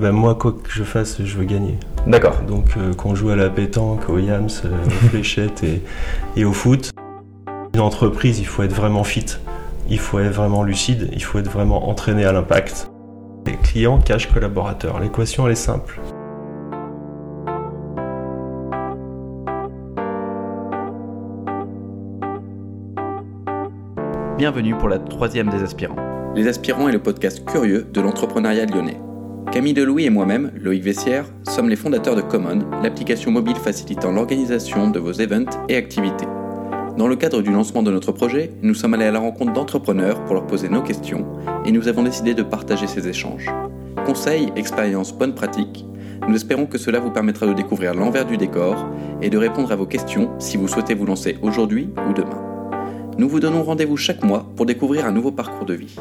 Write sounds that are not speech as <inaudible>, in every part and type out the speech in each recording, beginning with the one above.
ben moi, quoi que je fasse, je veux gagner. D'accord. Donc euh, qu'on joue à la pétanque, au yams, euh, aux <laughs> fléchettes et, et au foot. Une entreprise, il faut être vraiment fit, il faut être vraiment lucide, il faut être vraiment entraîné à l'impact. Les clients cachent collaborateurs. L'équation, elle est simple. Bienvenue pour la troisième des aspirants. Les aspirants est le podcast curieux de l'entrepreneuriat lyonnais. Camille Delouis et moi-même, Loïc Vessière, sommes les fondateurs de Common, l'application mobile facilitant l'organisation de vos events et activités. Dans le cadre du lancement de notre projet, nous sommes allés à la rencontre d'entrepreneurs pour leur poser nos questions et nous avons décidé de partager ces échanges. Conseils, expériences, bonnes pratiques, nous espérons que cela vous permettra de découvrir l'envers du décor et de répondre à vos questions si vous souhaitez vous lancer aujourd'hui ou demain. Nous vous donnons rendez-vous chaque mois pour découvrir un nouveau parcours de vie.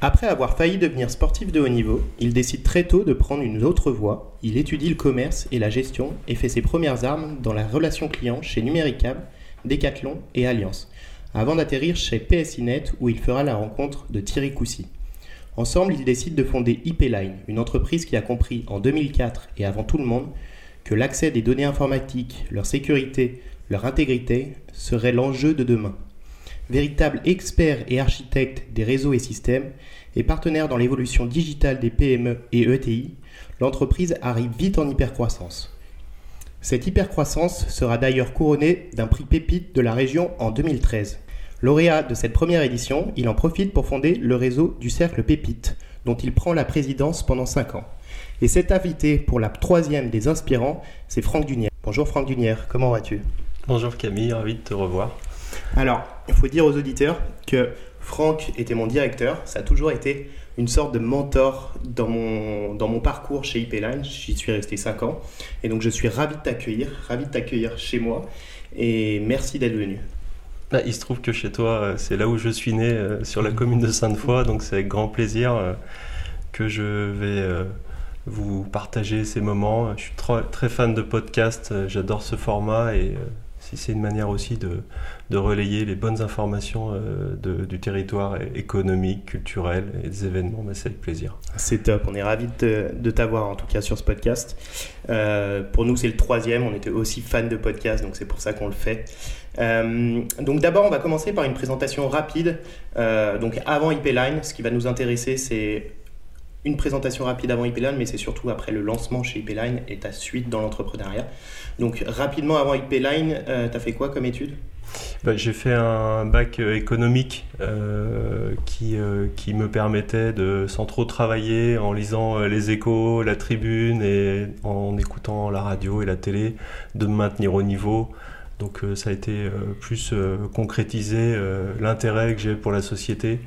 Après avoir failli devenir sportif de haut niveau, il décide très tôt de prendre une autre voie. Il étudie le commerce et la gestion et fait ses premières armes dans la relation client chez Numericable, Decathlon et Alliance, avant d'atterrir chez PSINet où il fera la rencontre de Thierry Coussy. Ensemble, ils décident de fonder IP-Line, une entreprise qui a compris en 2004 et avant tout le monde que l'accès des données informatiques, leur sécurité, leur intégrité serait l'enjeu de demain. Véritable expert et architecte des réseaux et systèmes et partenaire dans l'évolution digitale des PME et ETI, l'entreprise arrive vite en hypercroissance. Cette hypercroissance sera d'ailleurs couronnée d'un prix pépite de la région en 2013. Lauréat de cette première édition, il en profite pour fonder le réseau du Cercle Pépite, dont il prend la présidence pendant 5 ans. Et cet invité pour la troisième des inspirants, c'est Franck Dunière. Bonjour Franck Dunière, comment vas-tu? Bonjour Camille, ravi de te revoir. Alors, il faut dire aux auditeurs que Franck était mon directeur, ça a toujours été une sorte de mentor dans mon, dans mon parcours chez IP Line, j'y suis resté 5 ans, et donc je suis ravi de t'accueillir, ravi de t'accueillir chez moi, et merci d'être venu. Bah, il se trouve que chez toi, euh, c'est là où je suis né, euh, sur la commune de Sainte-Foy, donc c'est avec grand plaisir euh, que je vais vous partager ces moments. Je suis tro- très fan de podcast, j'adore ce format et c'est une manière aussi de, relayer les bonnes informations euh, du territoire économique, culturel et des événements, bah, c'est avec plaisir. C'est top, on est ravi de, t'avoir en tout cas sur ce podcast. Euh, pour nous, c'est le troisième, on était aussi fan de podcast, donc c'est pour ça qu'on le fait. Euh, donc d'abord, on va commencer par une présentation rapide. Donc avant IP Line, ce qui va nous intéresser, c'est une présentation rapide avant IP Line, mais c'est surtout après le lancement chez IP Line et ta suite dans l'entrepreneuriat. Donc rapidement avant IP Line, euh, t'as fait quoi comme étude? Bah, j'ai fait un bac euh, économique euh, qui, qui me permettait de, sans trop travailler, en lisant les échos, la tribune et en écoutant la radio et la télé, de me maintenir au niveau. Donc ça a été plus concrétiser l'intérêt que j'ai pour la société,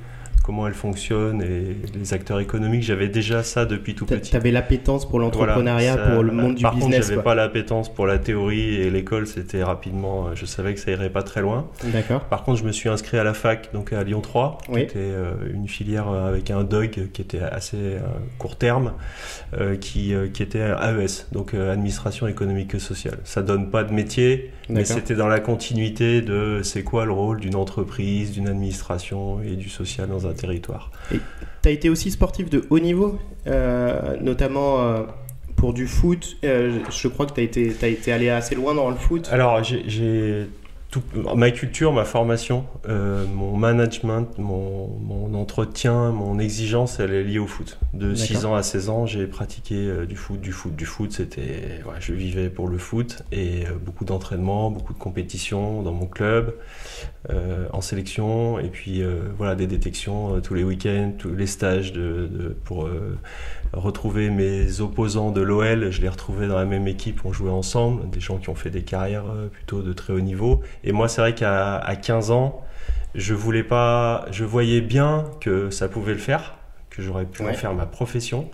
comment elle fonctionne et les acteurs économiques. J'avais déjà ça depuis tout petit. T'avais l'appétence pour l'entrepreneuriat, Voilà, pour le monde du Par business. contre, j'avais pas l'appétence pour la théorie et l'école, c'était rapidement, euh, je savais que ça irait pas très loin. D'accord. Par contre, je me suis inscrit à la fac, donc à Lyon 3, qui Oui. était euh, une filière euh, avec un DOG qui était assez euh, court terme, euh, qui, qui était AES, donc administration économique et sociale. Ça donne pas de métier, mais c'était dans la continuité de c'est quoi le rôle d'une entreprise, d'une administration et du social dans un territoire. Tu as été aussi sportif de haut niveau, euh, notamment euh, pour du foot. Euh, je crois que tu as été, t'as été allé assez loin dans le foot. Alors, j'ai tout, ma culture, ma formation, euh, mon management, mon, mon entretien, mon exigence, elle est liée au foot. De 6 D'accord. ans à 16 ans, j'ai pratiqué euh, du foot, du foot, du foot. C'était, ouais, je vivais pour le foot et euh, beaucoup d'entraînement, beaucoup de compétitions dans mon club, en sélection et puis voilà des détections tous les week-ends, tous les stages de, de- pour retrouver mes opposants de l'OL. Je les retrouvais dans la même équipe, on jouait ensemble, des gens qui ont fait des carrières euh, plutôt de très haut niveau. Et moi, c'est vrai qu'à à 15 ans, je voulais pas, je voyais bien que ça pouvait le faire, que j'aurais pu Ouais. en faire ma profession,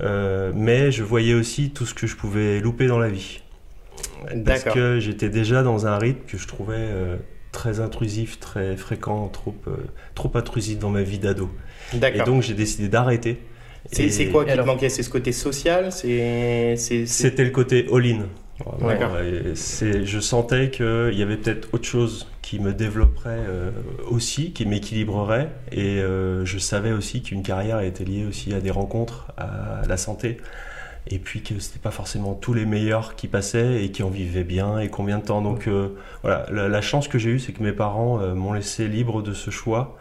Euh, mais je voyais aussi tout ce que je pouvais louper dans la vie. Parce que j'étais déjà dans un rythme que je trouvais euh, très intrusif, très fréquent, trop, euh, trop intrusif dans ma vie d'ado. Et donc j'ai décidé d'arrêter. C'est quoi qui alors- te manquait? C'est ce côté social? C'était le côté all-in. C'est- je sentais qu'il y avait peut-être autre chose qui me développerait euh, aussi, qui m'équilibrerait. Et euh, je savais aussi qu'une carrière était liée aussi à des rencontres, à la santé. Et puis que c'était pas forcément tous les meilleurs qui passaient et qui en vivaient bien et combien de temps. Donc euh, voilà, la, la chance que j'ai eue, c'est que mes parents m'ont laissé libre de ce choix,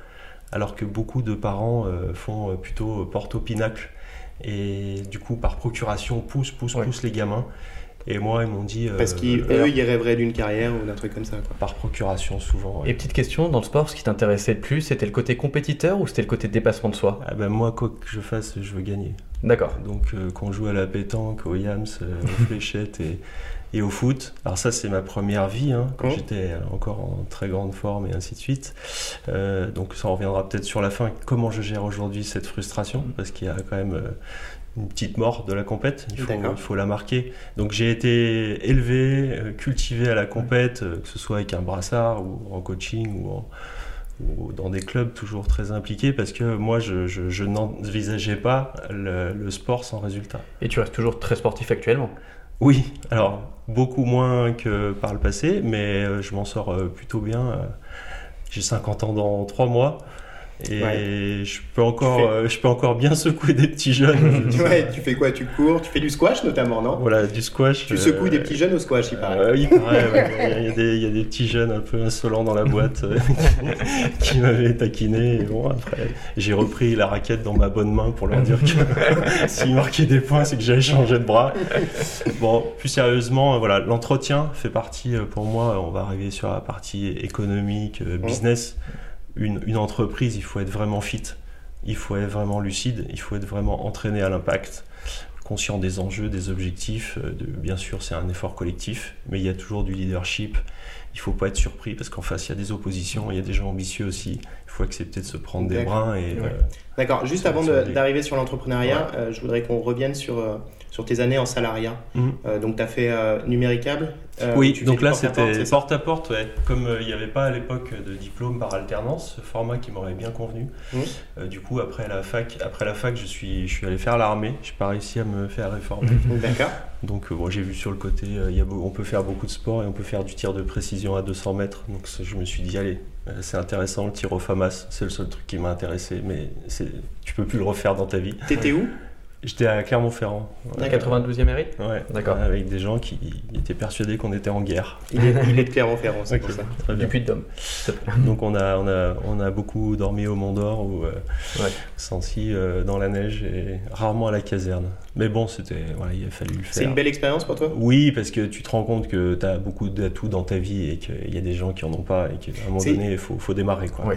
alors que beaucoup de parents euh, font euh, plutôt porte au pinacle. Et du coup, par procuration, poussent, poussent, Ouais. poussent les gamins. Et moi, ils m'ont dit. euh, Parce qu'eux, ils rêveraient d'une carrière ou d'un truc comme ça. Quoi. Par procuration, souvent. ouais. Et petite question, dans le sport, ce qui t'intéressait le plus, c'était le côté compétiteur ou c'était le côté dépassement de soi? Ah ben moi, quoi que je fasse, je veux gagner. D'accord. Donc, euh, qu'on joue à la pétanque, au yams, euh, aux <laughs> fléchettes et, et au foot. Alors, ça, c'est ma première vie, hein, quand Mhm. j'étais encore en très grande forme et ainsi de suite. Euh, donc, ça, on reviendra peut-être sur la fin. Comment je gère aujourd'hui cette frustration Parce qu'il y a quand même. euh, une petite mort de la compète, il faut, D'accord. il faut la marquer. Donc j'ai été élevé, euh, cultivé à la compète, euh, que ce soit avec un brassard ou en coaching ou en, dans des clubs toujours très impliqués parce que moi je, je, je n'envisageais pas le, le sport sans résultat. Et tu restes toujours très sportif actuellement? Oui, alors beaucoup moins que par le passé, mais euh, je m'en sors euh, plutôt bien. euh, J'ai 50 ans dans 3 mois et Ouais. je, peux encore, fais- euh, je peux encore bien secouer des petits jeunes. <laughs> ouais, tu fais quoi? Tu cours? Tu fais du squash notamment, non? Voilà, du squash. Tu euh, secoues des petits jeunes au squash, il paraît. Euh, oui, il, y a des, il y a des petits jeunes un peu insolents dans la boîte euh, <laughs> qui m'avaient taquiné. Et bon, après, j'ai repris la raquette dans ma bonne main pour leur dire que <laughs> s'ils marquaient des points, c'est que j'avais changé de bras. Bon, plus sérieusement, euh, voilà, l'entretien fait partie euh, pour moi. On va arriver sur la partie économique, euh, business. Une, une entreprise, il faut être vraiment fit. Il faut être vraiment lucide, il faut être vraiment entraîné à l'impact, conscient des enjeux, des objectifs. euh, De, bien sûr, c'est un effort collectif, mais il y a toujours du leadership. Il faut pas être surpris parce qu'en face, il y a des oppositions, il y a des gens ambitieux aussi. Il faut accepter de se prendre des brins et Ouais. euh, D'accord, juste avant d'arriver sur l'entrepreneuriat, euh, je voudrais qu'on revienne sur, sur tes années en salariat. Mhm. Euh, donc, tu as fait euh, Numéricable. euh, oui, tu donc là c'était porte à porte, ouais. Comme il n'y avait pas à l'époque de diplôme par alternance, ce format qui m'aurait bien convenu. Du coup, après la fac, après la fac, je suis, je suis allé faire l'armée. J'ai pas réussi à me faire réformer. <laughs> D'accord. Donc bon, j'ai vu sur le côté, y a on peut faire beaucoup de sport et on peut faire du tir de précision à 200 mètres. Donc je me suis dit, allez, c'est intéressant le tir au FAMAS, c'est le seul truc qui m'a intéressé, mais tu peux plus le refaire dans ta vie. T'étais où? J'étais à Clermont-Ferrand. Ouais. 92e mérite Ouais, D'accord. avec des gens qui étaient persuadés qu'on était en guerre. il est, il est de Clermont-Ferrand, c'est <laughs> Ok, pour ça. très Du bien. Puy de Dôme. Donc on a, on, a, on a beaucoup dormi au Mont d'Or ou euh, Ouais. senti euh, dans la neige et rarement à la caserne. Mais bon, c'était, voilà, il a fallu le faire. C'est une belle expérience pour toi? Oui, parce que tu te rends compte que tu as beaucoup d'atouts dans ta vie et qu'il y a des gens qui en ont pas et qu'à un moment donné, il faut, faut démarrer. Quoi. Ouais.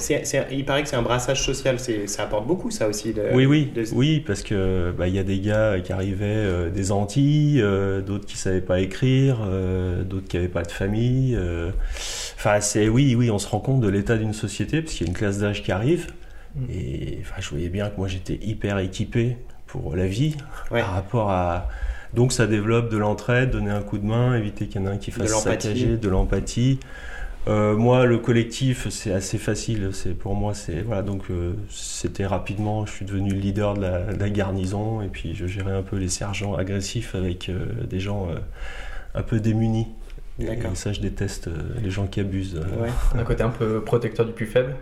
Il paraît que c'est un brassage social, ça apporte beaucoup ça aussi. de- Oui, oui, de- oui, parce que bah, y a des gars qui arrivaient euh, des Antilles, euh, d'autres qui savaient pas écrire, euh, d'autres qui avaient pas de famille. euh. Enfin, c'est oui, oui, on se rend compte de l'état d'une société parce qu'il y a une classe d'âge qui arrive. Mm. Et enfin, je voyais bien que moi j'étais hyper équipé pour la vie Ouais. par rapport à. Donc ça développe de l'entraide, donner un coup de main, éviter qu'il y en ait un qui fasse saccager, de l'empathie. Euh, moi, le collectif, c'est assez facile. C'est pour moi, c'est voilà. Donc, euh, c'était rapidement. Je suis devenu le leader de la, de la garnison et puis je gérais un peu les sergents agressifs avec euh, des gens euh, un peu démunis. D'accord. Et ça, je déteste euh, les gens qui abusent. euh. Ouais. Un côté un peu protecteur du plus faible.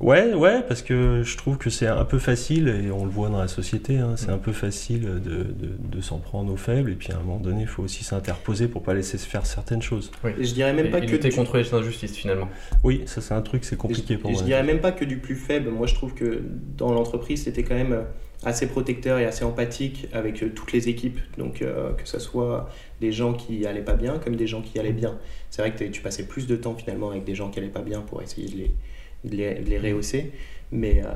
Ouais, ouais, parce que je trouve que c'est un peu facile, et on le voit dans la société, hein, c'est un peu facile de, de, de s'en prendre aux faibles, et puis à un moment donné, il faut aussi s'interposer pour pas laisser se faire certaines choses. Et Je dirais même Et, pas et que lutter du- contre les injustices finalement. Oui, ça c'est un truc, c'est compliqué Et pour je, moi. je dirais même pas que du plus faible. Moi, je trouve que dans l'entreprise, c'était quand même euh, assez protecteur et assez empathique avec euh, toutes les équipes. Donc, euh, que ce soit des gens qui allaient pas bien comme des gens qui allaient bien. C'est vrai que tu passais plus de temps finalement avec des gens qui allaient pas bien pour essayer de les, de les, de les rehausser. Mais, euh,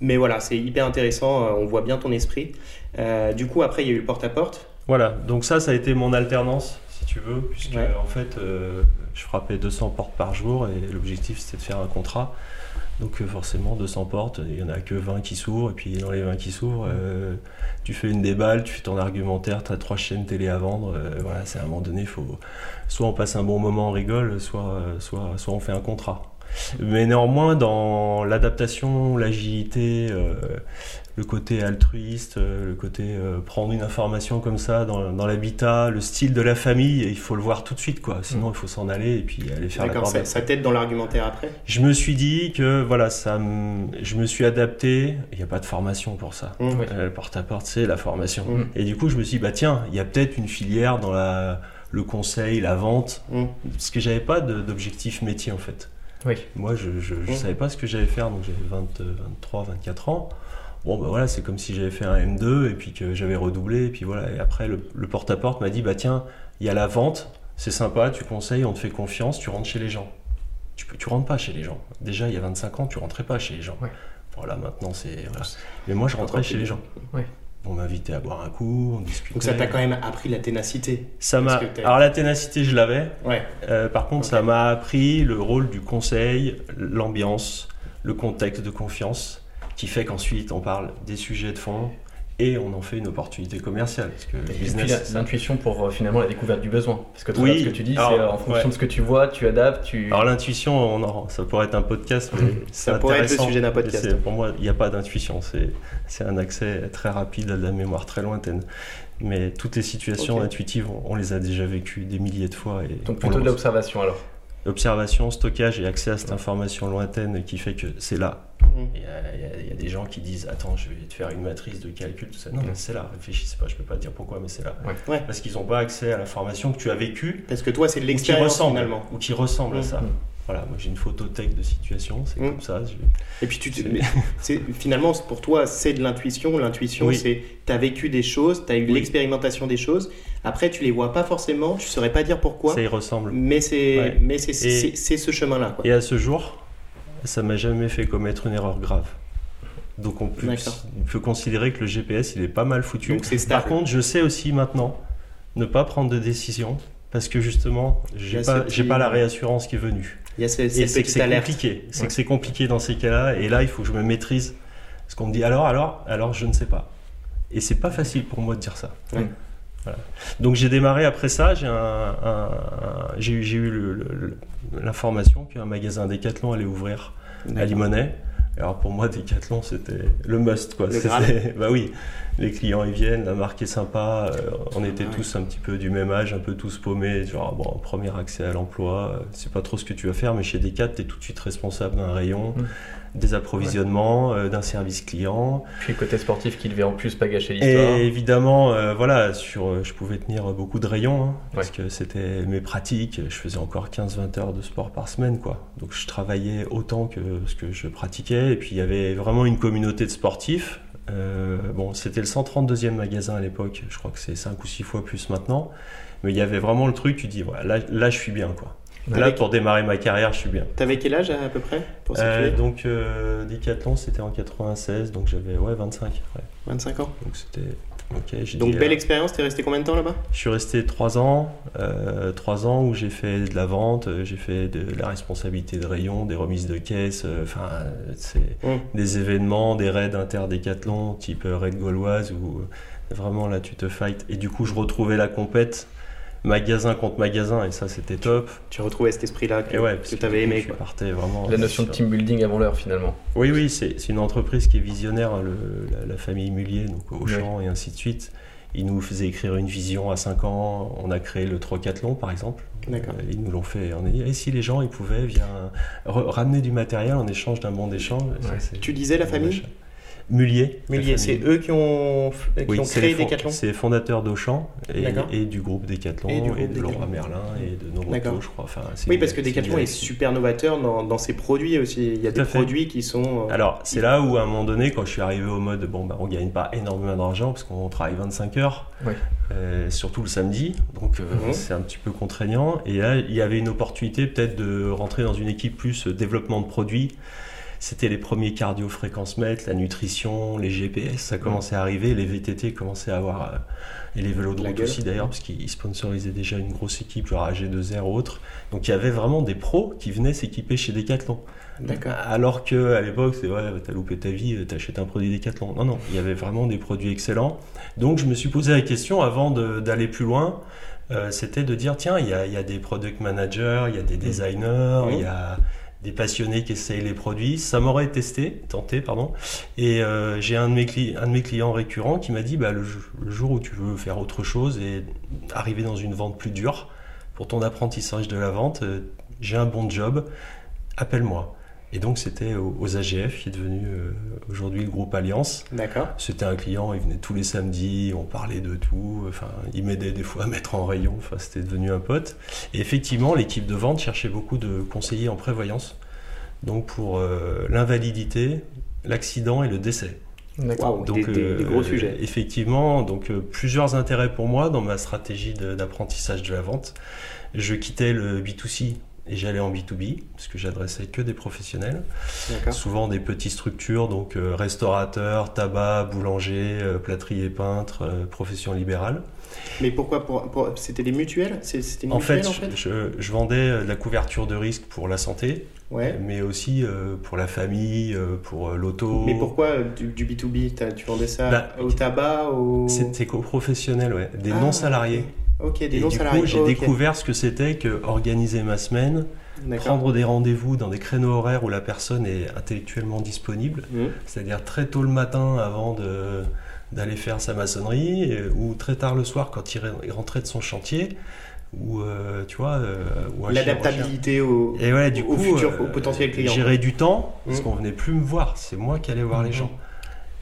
mais voilà, c'est hyper intéressant. euh, On voit bien ton esprit. Euh, du coup, après, il y a eu le porte-à-porte. Voilà, donc ça, ça a été mon alternance, si tu veux, puisque Ouais. en fait, je frappais 200 portes par jour, et l'objectif c'était de faire un contrat. Donc forcément, 200 portes, il y en a que 20 qui s'ouvrent, et puis dans les 20 qui s'ouvrent, euh, tu fais une déballe, tu fais ton argumentaire, tu as trois chaînes télé à vendre, euh, voilà, c'est à un moment donné, faut, soit on passe un bon moment, on rigole, soit, soit, soit on fait un contrat. Mais néanmoins, dans l'adaptation, l'agilité, euh, le côté altruiste, euh, le côté euh, prendre une information comme ça dans, dans l'habitat, le style de la famille, il faut le voir tout de suite, quoi. Sinon, Mm. il faut s'en aller et puis aller faire la D'accord, ça, corvée. ça t'aide dans l'argumentaire après? Je me suis dit que voilà, ça, je me suis adapté. Il n'y a pas de formation pour ça. Mmh. Oui. Euh, Le porte-à-porte, c'est la formation. Mm. Et du coup, je me suis dit, bah tiens, il y a peut-être une filière dans la, le conseil, la vente, Mm. parce que j'avais pas d'objectif métier en fait. Oui. Moi, je ne Mm. savais pas ce que j'allais faire, donc j'avais 20, euh, 23, 24 ans. Bon, bah voilà, c'est comme si j'avais fait un M2 et puis que j'avais redoublé. Et puis voilà, et après, le, le porte-à-porte m'a dit, bah tiens, il y a la vente, c'est sympa, tu conseilles, on te fait confiance, tu rentres chez les gens. Tu, tu rentres pas chez les gens. Déjà, il y a 25 ans, tu rentrais pas chez les gens. Ouais. Voilà, maintenant, c'est. voilà. Mais moi, je rentrais chez les gens. Ouais. On m'invitait à boire un coup, on discutait. Donc ça t'a quand même appris la ténacité. Ça m'a. Alors la ténacité, je l'avais. Ouais. Euh, par contre, ça m'a appris le rôle du conseil, l'ambiance, le contexte de confiance, qui fait qu'ensuite on parle des sujets de fond et on en fait une opportunité commerciale. Parce que Et business, l'intuition pour euh, finalement la découverte du besoin. Parce que tout Oui. ce que tu dis, Alors, c'est euh, en fonction ouais. de ce que tu vois, tu adaptes, tu. Alors l'intuition, on en- ça pourrait être un podcast, mais c'est Ça pourrait être le sujet d'un podcast. C'est- Pour moi, il n'y a pas d'intuition, c'est c'est un accès très rapide à de la mémoire très lointaine. Mais toutes les situations intuitives, on, on les a déjà vécues des milliers de fois. Et Donc on plutôt de l'observation alors. Observation, stockage et accès à cette information lointaine qui fait que c'est là. Mm. Il y, a, il y a- il y a des gens qui disent Attends, je vais te faire une matrice de calcul, tout ça. Non, mais c'est là, réfléchissez pas, je peux pas te dire pourquoi, mais c'est là. Ouais. Parce qu'ils n'ont pas accès à l'information que tu as vécue Parce que toi, c'est de ou qui l'expérience finalement. ou qui ressemble à Mm. ça. Mm. Voilà, moi j'ai une photothèque de situation, c'est Mm. comme ça. je- Et puis tu finalement pour toi c'est de l'intuition. L'intuition Oui. c'est tu as vécu des choses, tu as eu Oui. l'expérimentation des choses. Après tu les vois pas forcément, tu saurais pas dire pourquoi, Ça y ressemble. mais c'est Ouais. mais c'est ce chemin-là. Et à ce jour, ça m'a jamais fait commettre une erreur grave. Donc on peut, D'accord. on peut considérer que le GPS il est pas mal foutu. Donc Par contre, je sais aussi maintenant ne pas prendre de décision parce que justement, j'ai pas, pas la réassurance qui est venue. Il y a ce- Et c'est que compliqué. C'est Ouais. que c'est compliqué dans ces cas-là. Et là, il faut que je me maîtrise. Parce qu'on me dit alors, alors, alors, je ne sais pas. Et c'est pas facile pour moi de dire ça. Ouais. Voilà. Donc j'ai démarré après ça. J'ai un, un- un- j'ai eu, j'ai eu le- le- le- l'information qu'un magasin Decathlon allait ouvrir à D'accord. Limonest. Alors pour moi, Decathlon, c'était le must. Quoi. Le <laughs> bah oui, les clients ils viennent, la marque est sympa. euh, on était Ah ouais. tous un petit peu du même âge, un peu tous paumés. Genre, bon, premier accès à l'emploi, euh, c'est pas trop ce que tu vas faire, mais chez Decat, tu es tout de suite responsable d'un rayon, Mm. Des approvisionnements, euh, d'un service client. Puis le côté sportif qui devait en plus pas gâcher l'histoire. Et évidemment, euh, voilà, sur, euh, je pouvais tenir beaucoup de rayons, hein, parce Ouais. que c'était mes pratiques. Je faisais encore 15-20 heures de sport par semaine, quoi. Donc je travaillais autant que ce que je pratiquais. Et puis il y avait vraiment une communauté de sportifs. Euh, bon, c'était le 132e magasin à l'époque. Je crois que c'est 5 ou 6 fois plus maintenant. Mais il y avait vraiment le truc, tu dis, voilà, là, là je suis bien, quoi. Là, Avec- pour démarrer ma carrière, je suis bien. T'avais quel âge à peu près pour Euh, donc, euh, Decathlon, c'était en 96, donc j'avais ouais, 25. ouais. 25 ans. Donc c'était. Ok, j'ai Donc dit, belle euh, expérience, t'es resté combien de temps là-bas? Je suis resté trois ans, euh, trois ans où j'ai fait de la vente, euh, j'ai fait de la responsabilité de rayon, des remises de caisse, euh, enfin euh, c'est Hum. des événements, des raids interdécathlon type euh, raid gauloise où euh, vraiment là tu te fight et du coup je retrouvais la compète magasin contre magasin et ça c'était top. Tu retrouvais cet esprit-là que, ouais, que du coup, aimé quoi. partais vraiment. La notion de team building avant l'heure finalement. Oui oui c'est c'est une entreprise qui est visionnaire, hein, le- la, la famille Mullier donc Auchan et ainsi de suite. Ils nous faisaient écrire une vision à 5 ans. On a créé le Trocathlon, par exemple. D'accord. Euh, Ils nous l'ont fait. On a dit, et si les gens ils pouvaient via re- ramener du matériel en échange d'un bon d'échange Ouais. Tu disais la famille Mullier. Mullier, c'est eux qui ont, qui Oui, ont c'est créé Decathlon C'est fondateur d'Auchan et, du groupe Decathlon Et de. Leroy Merlin et de Noroto, je crois. Enfin, Oui, parce que Decathlon est super novateur dans, dans ses produits aussi. Il y a Tout des produits qui sont. euh, Alors, c'est là où, à un moment donné, quand je suis arrivé au mode, bon, bah, on gagne pas énormément d'argent parce qu'on travaille 25 heures, Oui. euh, surtout le samedi, donc euh, Mhm. c'est un petit peu contraignant. Et là, il y avait une opportunité peut-être de rentrer dans une équipe plus développement de produits. C'était les premiers cardio fréquence mètres, la nutrition, les GPS, ça commençait à arriver, les VTT commençaient à avoir, euh, et les vélos de route aussi d'ailleurs, parce qu'ils sponsorisaient déjà une grosse équipe, genre AG2R ou autre. Donc il y avait vraiment des pros qui venaient s'équiper chez Decathlon. D'accord. Alors que à l'époque, c'est ouais, t'as loupé ta vie, euh, t'achètes un produit Decathlon. Non, non, il y avait vraiment des produits excellents. Donc je me suis posé la question avant d'aller plus loin. euh, c'était de dire tiens, il y y a des product managers, il y a des designers, Mhm. il y a des passionnés qui essayent les produits. Ça m'aurait testé, tenté, pardon. Et euh, j'ai un, de mes clients récurrents qui m'a dit bah, le jour où tu veux faire autre chose et arriver dans une vente plus dure, pour ton apprentissage de la vente, euh, j'ai un bon job, appelle-moi. Et donc c'était aux, AGF, qui est devenu euh, aujourd'hui le groupe Alliance. D'accord. C'était un client, il venait tous les samedis, on parlait de tout, enfin, il m'aidait des fois à mettre en rayon, enfin, c'était devenu un pote. Et effectivement, l'équipe de vente cherchait beaucoup de conseillers en prévoyance, donc pour euh, l'invalidité, l'accident et le décès. Waouh, Donc, des, des- des gros euh, sujets. Effectivement, donc euh, plusieurs intérêts pour moi dans ma stratégie de- d'apprentissage de, la vente. Je quittais le B2C et j'allais en B2B, parce que j'adressais que des professionnels. Souvent des petites structures, donc euh, restaurateurs, tabac, boulanger, euh, plâtrier peintre, euh, profession libérale. Mais pourquoi pour, pour- C'était des mutuelles? C'était En fait, en fait? je, je vendais euh, de la couverture de risque pour la santé, Ouais. mais aussi euh, pour la famille, euh, pour l'auto. Mais pourquoi euh, du, du B2B T'as- Tu vendais ça Bah, au tabac au... C'était co-professionnel, ouais. Des Ah, non salariés. Ok, des Et non du coup, j'ai découvert ce que c'était que organiser ma semaine, prendre des rendez-vous dans des créneaux horaires où la personne est intellectuellement disponible, Mhm. c'est-à-dire très tôt le matin avant de d'aller faire sa maçonnerie ou très tard le soir quand il re- il rentrait de son chantier ou euh, tu vois euh, L'adaptabilité au, et ouais du au coup futur, euh, au potentiel client. gérer du temps parce Mhm. qu'on venait plus me voir c'est moi qui allais voir les Mhm. gens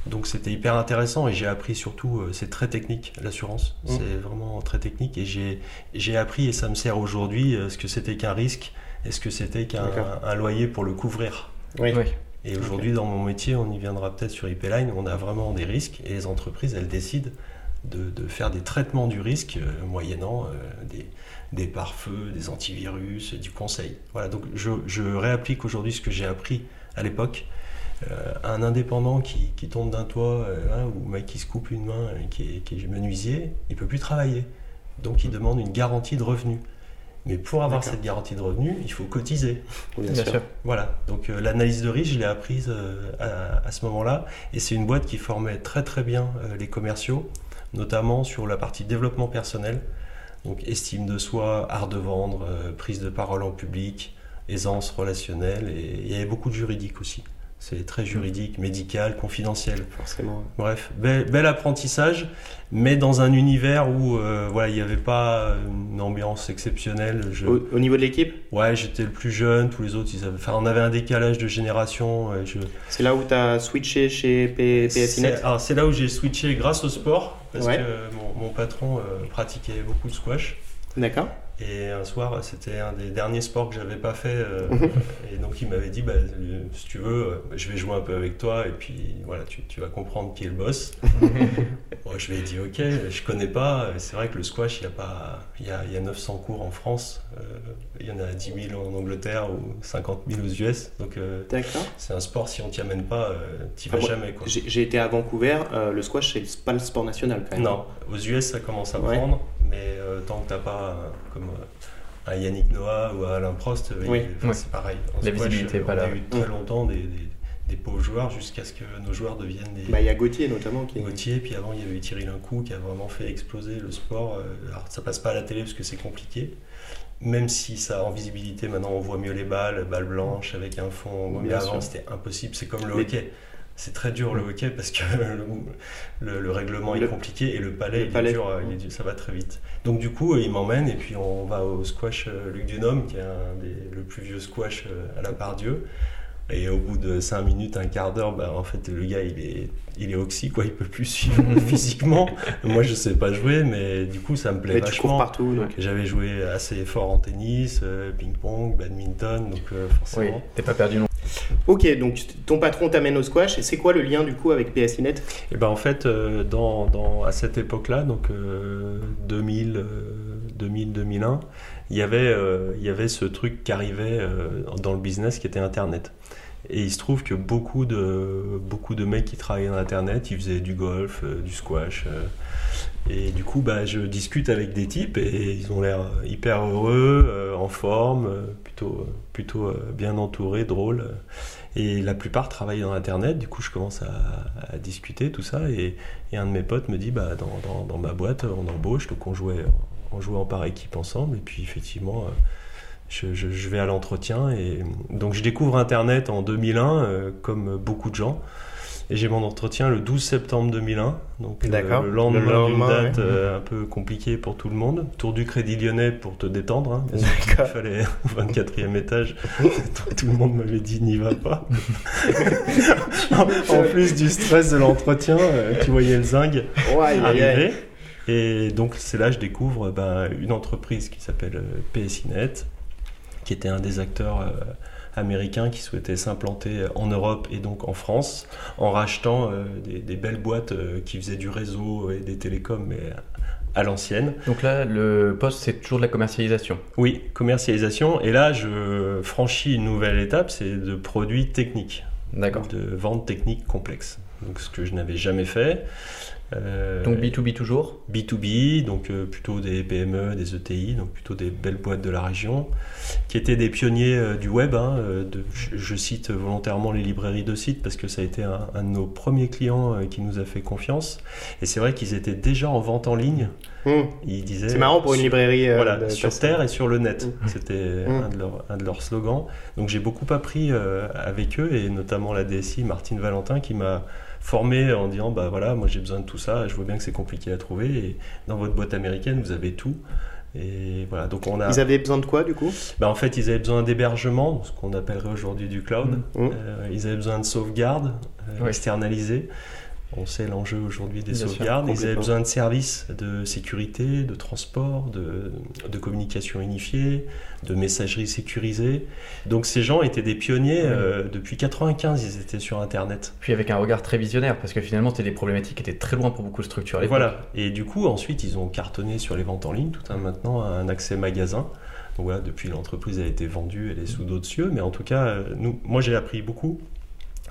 donc c'était hyper intéressant et j'ai appris surtout, euh, c'est très technique l'assurance, Mhm. c'est vraiment très technique et j'ai j'ai appris et ça me sert aujourd'hui euh, ce que c'était qu'un risque et ce que c'était qu'un loyer pour le couvrir. Oui. Oui. Et aujourd'hui, dans mon métier, on y viendra peut-être sur IP Line, on a vraiment des risques et les entreprises, elles décident de, de faire des traitements du risque euh, moyennant euh, des, des pare-feux, des antivirus, du conseil. Voilà, donc je, je réapplique aujourd'hui ce que j'ai appris à l'époque. Euh, un indépendant qui, qui tombe d'un toit, euh, hein, ou un mec qui se coupe une main, et qui est, qui est menuisier, il peut plus travailler. Donc il demande une garantie de revenus. Mais pour avoir cette garantie de revenus, il faut cotiser. Bien, Bien sûr. sûr. Voilà, donc euh, l'analyse de risque, je l'ai apprise euh, à, à ce moment-là, et c'est une boîte qui formait très très bien euh, les commerciaux, notamment sur la partie développement personnel, donc estime de soi, art de vendre, euh, prise de parole en public, aisance relationnelle, et il y avait beaucoup de juridique aussi. C'est très juridique, médical, confidentiel. Forcément. Bref, bel, bel apprentissage, mais dans un univers où euh, voilà, il n'y avait pas une ambiance exceptionnelle. Je... Au, au niveau de l'équipe, Ouais, j'étais le plus jeune, tous les autres, ils avaient... enfin, on avait un décalage de génération. je... c'est là où tu as switché chez P- PSINet C'est alors, c'est là où j'ai switché grâce au sport, parce Ouais. que mon, mon patron euh, pratiquait beaucoup de squash. D'accord. Et un soir, c'était un des derniers sports que j'avais pas fait. euh, et donc, il m'avait dit bah, euh, si tu veux, euh, je vais jouer un peu avec toi, et puis voilà, tu, tu vas comprendre qui est le boss. <laughs> Bon, je lui ai dit ok, je connais pas. C'est vrai que le squash, il y a pas, il y a, y a 900 cours en France. euh, il y en a 10 000 en Angleterre ou 50 000 aux US. Donc, euh, c'est un sport, si on t'y amène pas, euh, t'y vas Ah, jamais. J'ai été à Vancouver, euh, le squash, c'est pas le sport national quand même. Non, aux US ça commence à Ouais. prendre, mais euh, tant que t'as pas euh, comme euh, un Yannick Noah ou un Alain Prost, Oui. c'est pareil. En La visibilité est pas on là. a eu très Ouais. longtemps des, des- des pauvres joueurs jusqu'à ce que nos joueurs deviennent des Bah, il y a Gauthier notamment qui. Gauthier, puis avant il y avait Thierry Lincou qui a vraiment fait exploser le sport. Alors ça passe pas à la télé parce que c'est compliqué. Même si ça en visibilité, maintenant on voit mieux les balles, balles blanches avec un fond. Mais Bien avant c'était impossible, c'est comme le Mais- hockey. C'est très dur le hockey parce que <laughs> le, le- le règlement est compliqué et le palais, le il est palais. dur, euh, il est dur, ça va très vite. Donc du coup, euh, il m'emmène et puis on va au squash euh, Luc Dunhomme, qui est un des, le plus vieux squash à la part Dieu. Et au bout de 5 minutes, un quart d'heure, bah, en fait, le gars, il est, il est oxy, quoi. Il peut plus suivre <laughs> physiquement. Moi, je sais pas jouer, mais du coup, ça me plaît Mais tu cours vachement. partout. Donc. J'avais joué assez fort en tennis, ping-pong, badminton, donc euh, Oui, forcément. t'es pas perdu non. Ok, donc ton patron t'amène au squash. C'est quoi le lien du coup avec PSINet Et ben en fait, euh, à cette époque-là, donc euh, 2000, euh, 2000, 2001, il y avait, euh, il y avait ce truc qui arrivait euh, dans le business qui était Internet. Et il se trouve que beaucoup de, beaucoup de mecs qui travaillaient dans Internet, ils faisaient du golf, euh, du squash. euh, et du coup, bah, je discute avec des types et ils ont l'air hyper heureux, euh, en forme, euh, plutôt, euh, euh, bien entourés, drôles. Et la plupart travaillent dans Internet, du coup je commence à, discuter tout ça et, un de mes potes me dit bah dans, ma boîte on embauche, donc on jouait, on jouait en par équipe ensemble et puis effectivement je, vais à l'entretien et donc je découvre Internet en 2001 euh, comme beaucoup de gens. Et j'ai mon entretien le 12 septembre 2001, donc euh, le lendemain, Le lendemain, d'une date ouais. euh, un peu compliquée pour tout le monde. Tour du Crédit Lyonnais pour te détendre. Hein. <laughs> Il fallait au 24e étage. <laughs> tout le monde m'avait dit n'y va pas. <laughs> en plus du stress de l'entretien, euh, tu voyais le zinc Ouais, arriver. Et donc c'est là que je découvre ben, une entreprise qui s'appelle euh, PSINet, qui était un des acteurs euh, américains qui souhaitait s'implanter en Europe et donc en France, en rachetant euh, des, des belles boîtes euh, qui faisaient du réseau et des télécoms, mais à l'ancienne. Donc là, le poste, c'est toujours de la commercialisation. Oui, commercialisation. Et là, je franchis une nouvelle étape, c'est de produits techniques, D'accord. de vente technique complexe. Donc ce que je n'avais jamais fait. Euh, Donc B2B toujours B2B, donc euh, plutôt des PME, des ETI, donc plutôt des belles boîtes de la région, qui étaient des pionniers euh, du web. hein, de- je, je cite volontairement les librairies de sites parce que ça a été un, un de nos premiers clients euh, qui nous a fait confiance. Et c'est vrai qu'ils étaient déjà en vente en ligne. Hum. Ils disaient C'est marrant pour une librairie. euh, voilà, de- sur Terre et sur le net. Mm. C'était Mm. un, de leurs, un de leurs slogans. Donc j'ai beaucoup appris euh, avec eux et notamment la DSI Martine Valentin qui m'a formé en disant bah voilà moi j'ai besoin de tout ça je vois bien que c'est compliqué à trouver et dans votre boîte américaine vous avez tout et voilà donc on a Ils avaient besoin de quoi du coup? Bah, en fait ils avaient besoin d'hébergement ce qu'on appellerait aujourd'hui du cloud Mm. Hum. Euh, ils avaient besoin de sauvegarde euh, Oui. externalisée on sait l'enjeu aujourd'hui des Bien sûr, sauvegardes. Ils avaient besoin de services de sécurité, de transport, de, de communication unifiée, de messagerie sécurisée. Donc ces gens étaient des pionniers. Oui. euh, depuis 95, ils étaient sur Internet. Puis avec un regard très visionnaire, parce que finalement, c'était des problématiques qui étaient très loin pour beaucoup de structures. Et voilà. Et du coup, ensuite, ils ont cartonné sur les ventes en ligne, tout un maintenant un accès magasin. Donc voilà, depuis l'entreprise a été vendue, elle est sous d'autres cieux. Mais en tout cas, euh, nous, moi j'ai appris beaucoup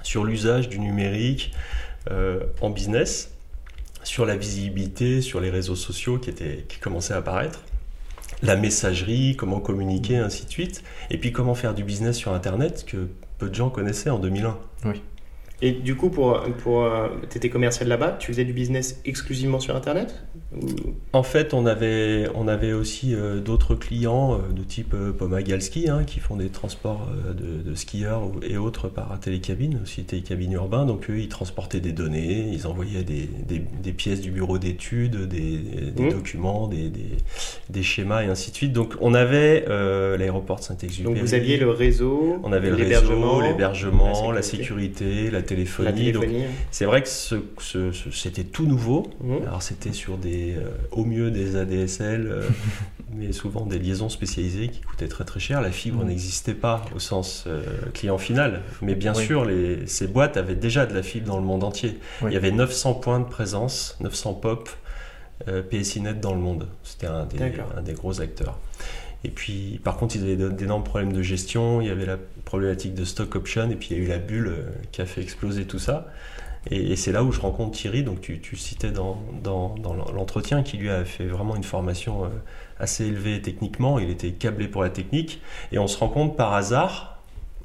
sur l'usage du numérique en business, sur la visibilité, sur les réseaux sociaux qui, étaient, qui commençaient à apparaître, la messagerie, comment communiquer, ainsi de suite. Et puis comment faire du business sur Internet que peu de gens connaissaient en 2001. Et du coup, pour, pour, euh, t'étais commercial là-bas, tu faisais du business exclusivement sur Internet? En fait, on avait, on avait aussi euh, d'autres clients euh, de type euh, Pomagalski hein, qui font des transports euh, de, de skieurs et autres par télécabine, aussi télécabine urbain. Donc eux, ils transportaient des données, ils envoyaient des, des- des pièces du bureau d'études, des, des Mmh. documents, des, schémas et ainsi de suite. Donc on avait l'aéroport de Saint-Exupéry. Donc vous aviez le réseau, On avait le l'hébergement, réseau, l'hébergement, la sécurité. la téléphonie. la Donc, téléphonie. c'est vrai que ce- ce- ce- c'était tout nouveau. Mhm. Alors c'était sur des, euh, au mieux des ADSL, euh, <laughs> mais souvent des liaisons spécialisées qui coûtaient très très cher. La fibre Mhm. n'existait pas au sens euh, client final, mais bien Oui. sûr les, ces boîtes avaient déjà de la fibre dans le monde entier. Oui. Il y avait 900 points de présence, 900 pop euh, PSINet dans le monde. C'était un des, D'accord. un des gros acteurs. Et puis, par contre, ils avaient d'énormes problèmes de gestion. Il y avait la problématique de stock option. Et puis, il y a eu la bulle qui a fait exploser tout ça. Et, et c'est là où je rencontre Thierry. Donc, tu, tu citais dans, dans, dans l'entretien qui lui a fait vraiment une formation euh, assez élevée techniquement. Il était câblé pour la technique. Et on se rend compte par hasard,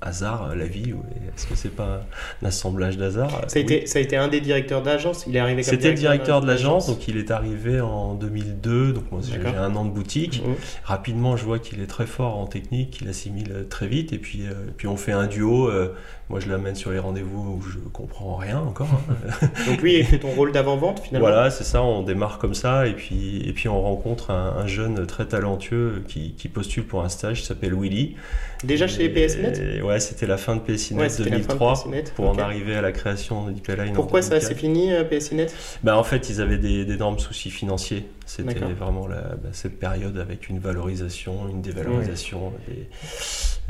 hasard, euh, la vie, est-ce que c'est pas un assemblage d'hasard? Ça a, Oui. été, ça a été un des directeurs d'agence Il est arrivé comme C'était le directeur de l'agence, donc il est arrivé en 2002, donc moi j'ai un an de boutique. Mhm. Rapidement, je vois qu'il est très fort en technique, qu'il assimile euh, très vite, et puis, euh, puis on fait un duo. euh, moi, je l'amène sur les rendez-vous où je comprends rien encore. hein. <laughs> Donc lui, il fait ton rôle d'avant-vente finalement voilà, c'est ça, on démarre comme ça, et puis, et puis on rencontre un, un jeune très talentueux qui, qui postule pour un stage, qui s'appelle Willy. Déjà chez Et- PSNet Ouais, c'était la fin de PSNet Ouais, c'était la fin de 2003. PSNet. Pour en arriver à la création de Line. en Pourquoi ça 2004. c'est fini euh, PSNet Bah, en fait, ils avaient des- d'énormes soucis financiers. C'était vraiment la- bah, cette période avec une valorisation, une dévalorisation, des-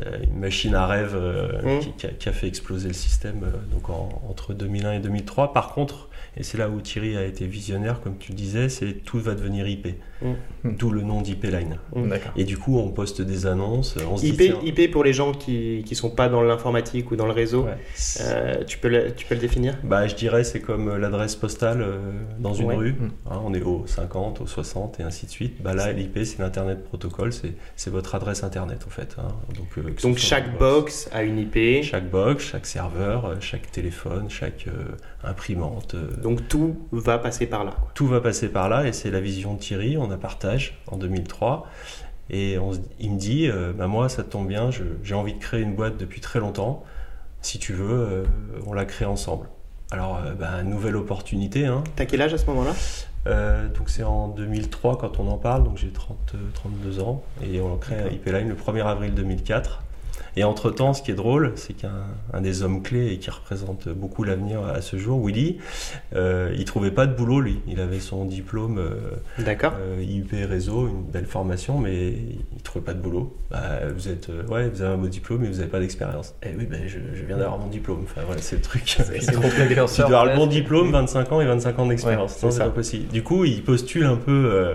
euh, une machine à rêve euh, Mm. qui, qui a, qui a fait exploser le système euh, donc en- entre 2001 et 2003. Par contre, et c'est là où Thierry a été visionnaire, comme tu le disais, c'est tout va devenir IP. Mm. D'où le nom d'IP Line. D'accord. Et du coup, on poste des annonces. On se dit, IP, tiens, IP pour les gens qui ne sont pas dans l'informatique ou dans le réseau, ouais, euh, tu, peux le, tu peux le définir? Bah, je dirais c'est comme euh, l'adresse postale euh, dans une Ouais. rue. Mm. Hein, on est au 50, au 60 et ainsi de suite. Bah, là, l'IP, c'est l'Internet Protocol, c'est c'est votre adresse Internet en fait. hein. Donc, euh, chaque box a une IP, Chaque box, chaque serveur, chaque téléphone, chaque euh, imprimante. euh, donc tout va passer par là. quoi. tout va passer par là et c'est la vision de Thierry, on partage en 2003. Et on, il me dit, bah moi, ça tombe bien, j'ai envie de créer une boîte depuis très longtemps. Si tu veux, on la crée ensemble. Alors, bah, nouvelle opportunité. Hein. T'as quel âge à ce moment-là? Donc c'est en 2003 quand on en parle, donc j'ai 30, 32 ans et on crée IP Line le 1er avril 2004. Et entre-temps, ce qui est drôle, c'est qu'un des hommes clés et qui représente beaucoup l'avenir à ce jour, Willy, euh, il trouvait pas de boulot, lui. Il avait son diplôme euh, euh IUP réseau, une belle formation, mais il trouvait pas de boulot. Bah, vous, êtes, euh, ouais, vous avez un beau diplôme, mais vous n'avez pas d'expérience. Eh oui, ben, je, viens d'avoir mon diplôme. Enfin, voilà, c'est le truc. C'est <laughs> tu dois avoir le bon diplôme, 25 ans et 25 ans d'expérience. c'est pas possible. Du coup, il postule un peu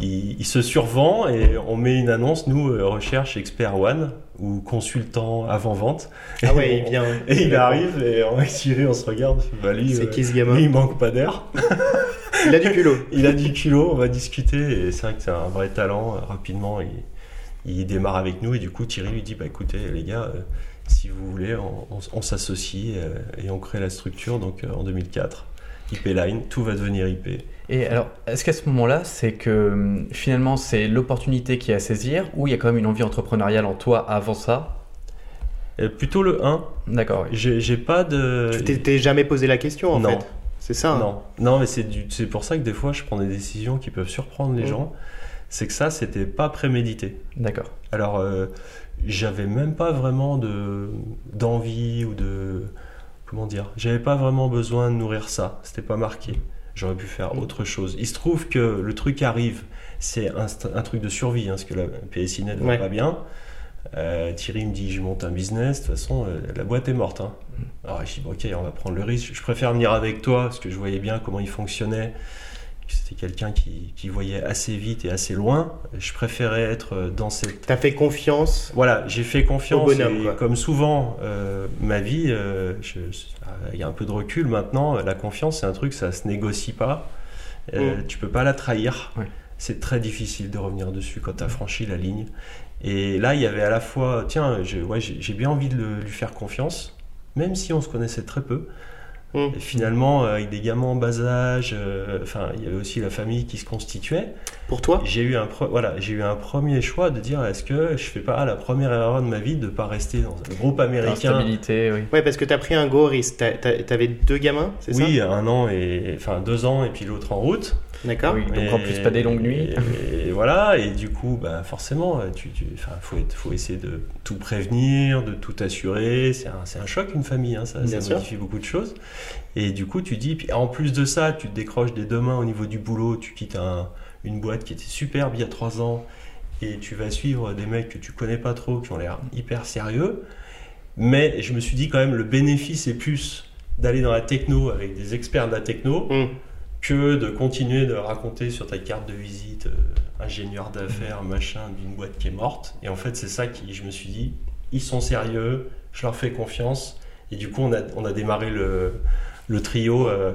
il, se survend et on met une annonce, nous, euh, recherche expert one ou consultant avant-vente. Ah ouais, il vient. Et il arrive et on, Thierry, on se regarde. Bah, lui, c'est euh, qui ce gamin Lui, il manque pas d'air. <laughs> il a du culot. <laughs> il a du culot, on va discuter et c'est vrai que c'est un vrai talent. Rapidement, il, il, démarre avec nous et du coup, Thierry lui dit, bah écoutez les gars, euh, si vous voulez, on, s'associe et on crée la structure donc en 2004. IP Line, tout va devenir IP. Et alors, est-ce qu'à ce, moment-là, c'est que hum, finalement c'est l'opportunité qui est à saisir ou il y a quand même une envie entrepreneuriale en toi avant ça? Euh, Plutôt le 1. D'accord. J'ai pas de. Tu t'es jamais posé la question en non. fait C'est ça hein Non, non mais c'est pour ça que des fois je prends des décisions qui peuvent surprendre les mmh. gens. C'est que ça, c'était pas prémédité. D'accord. Alors, euh, j'avais même pas vraiment d'envie ou de. Comment dire J'avais pas vraiment besoin de nourrir ça. C'était pas marqué. J'aurais pu faire autre chose. Il se trouve que le truc arrive, c'est un, truc de survie, hein, parce que la PSI ne va pas bien. Euh, Thierry me dit je monte un business, de toute façon euh, la boîte est morte. Hein. Mm. Alors je dis ok on va prendre le risque, je préfère venir avec toi parce que je voyais bien comment il fonctionnait c'était quelqu'un qui, qui, voyait assez vite et assez loin. Je préférais être dans cette. T'as fait confiance. Voilà, j'ai fait confiance. comme souvent, euh, ma vie, euh, il y a un peu de recul maintenant. La confiance, c'est un truc, ça se négocie pas. Euh, mm. Tu peux pas la trahir. C'est très difficile de revenir dessus quand tu as franchi la ligne. Et là, il y avait à la fois, tiens, j'ai ouais, bien envie de lui faire confiance, même si on se connaissait très peu. Mmh. Et finalement, euh, avec des gamins en bas âge, euh, enfin, il y avait aussi la famille qui se constituait. Pour toi? J'ai eu un voilà, j'ai eu un premier choix de dire est-ce que je fais pas la première erreur de ma vie de pas rester dans un groupe américain? Stabilité, oui. Ouais, parce que tu as pris un gros risque. Tu avais deux gamins, c'est ça? Oui, un an et enfin deux ans et puis l'autre en route. D'accord. Oui, donc en plus pas des longues nuits. Et, voilà, et du coup, bah forcément, tu, tu faut, faut essayer de tout prévenir, de tout assurer. C'est un, un, choc une famille, hein, ça, ça modifie beaucoup de choses. Et du coup, tu dis, puis en plus de ça, tu te décroches des deux mains au niveau du boulot, tu quittes un, une boîte qui était superbe il y a trois ans, et tu vas suivre des mecs que tu connais pas trop, qui ont l'air hyper sérieux. Mais je me suis dit quand même, le bénéfice est plus d'aller dans la techno avec des experts de la techno. Mm que de continuer de raconter sur ta carte de visite euh, ingénieur d'affaires, machin, d'une boîte qui est morte. Et en fait, c'est ça qui, je me suis dit, ils sont sérieux, je leur fais confiance. Et du coup, on a, on a démarré le, le trio. Euh,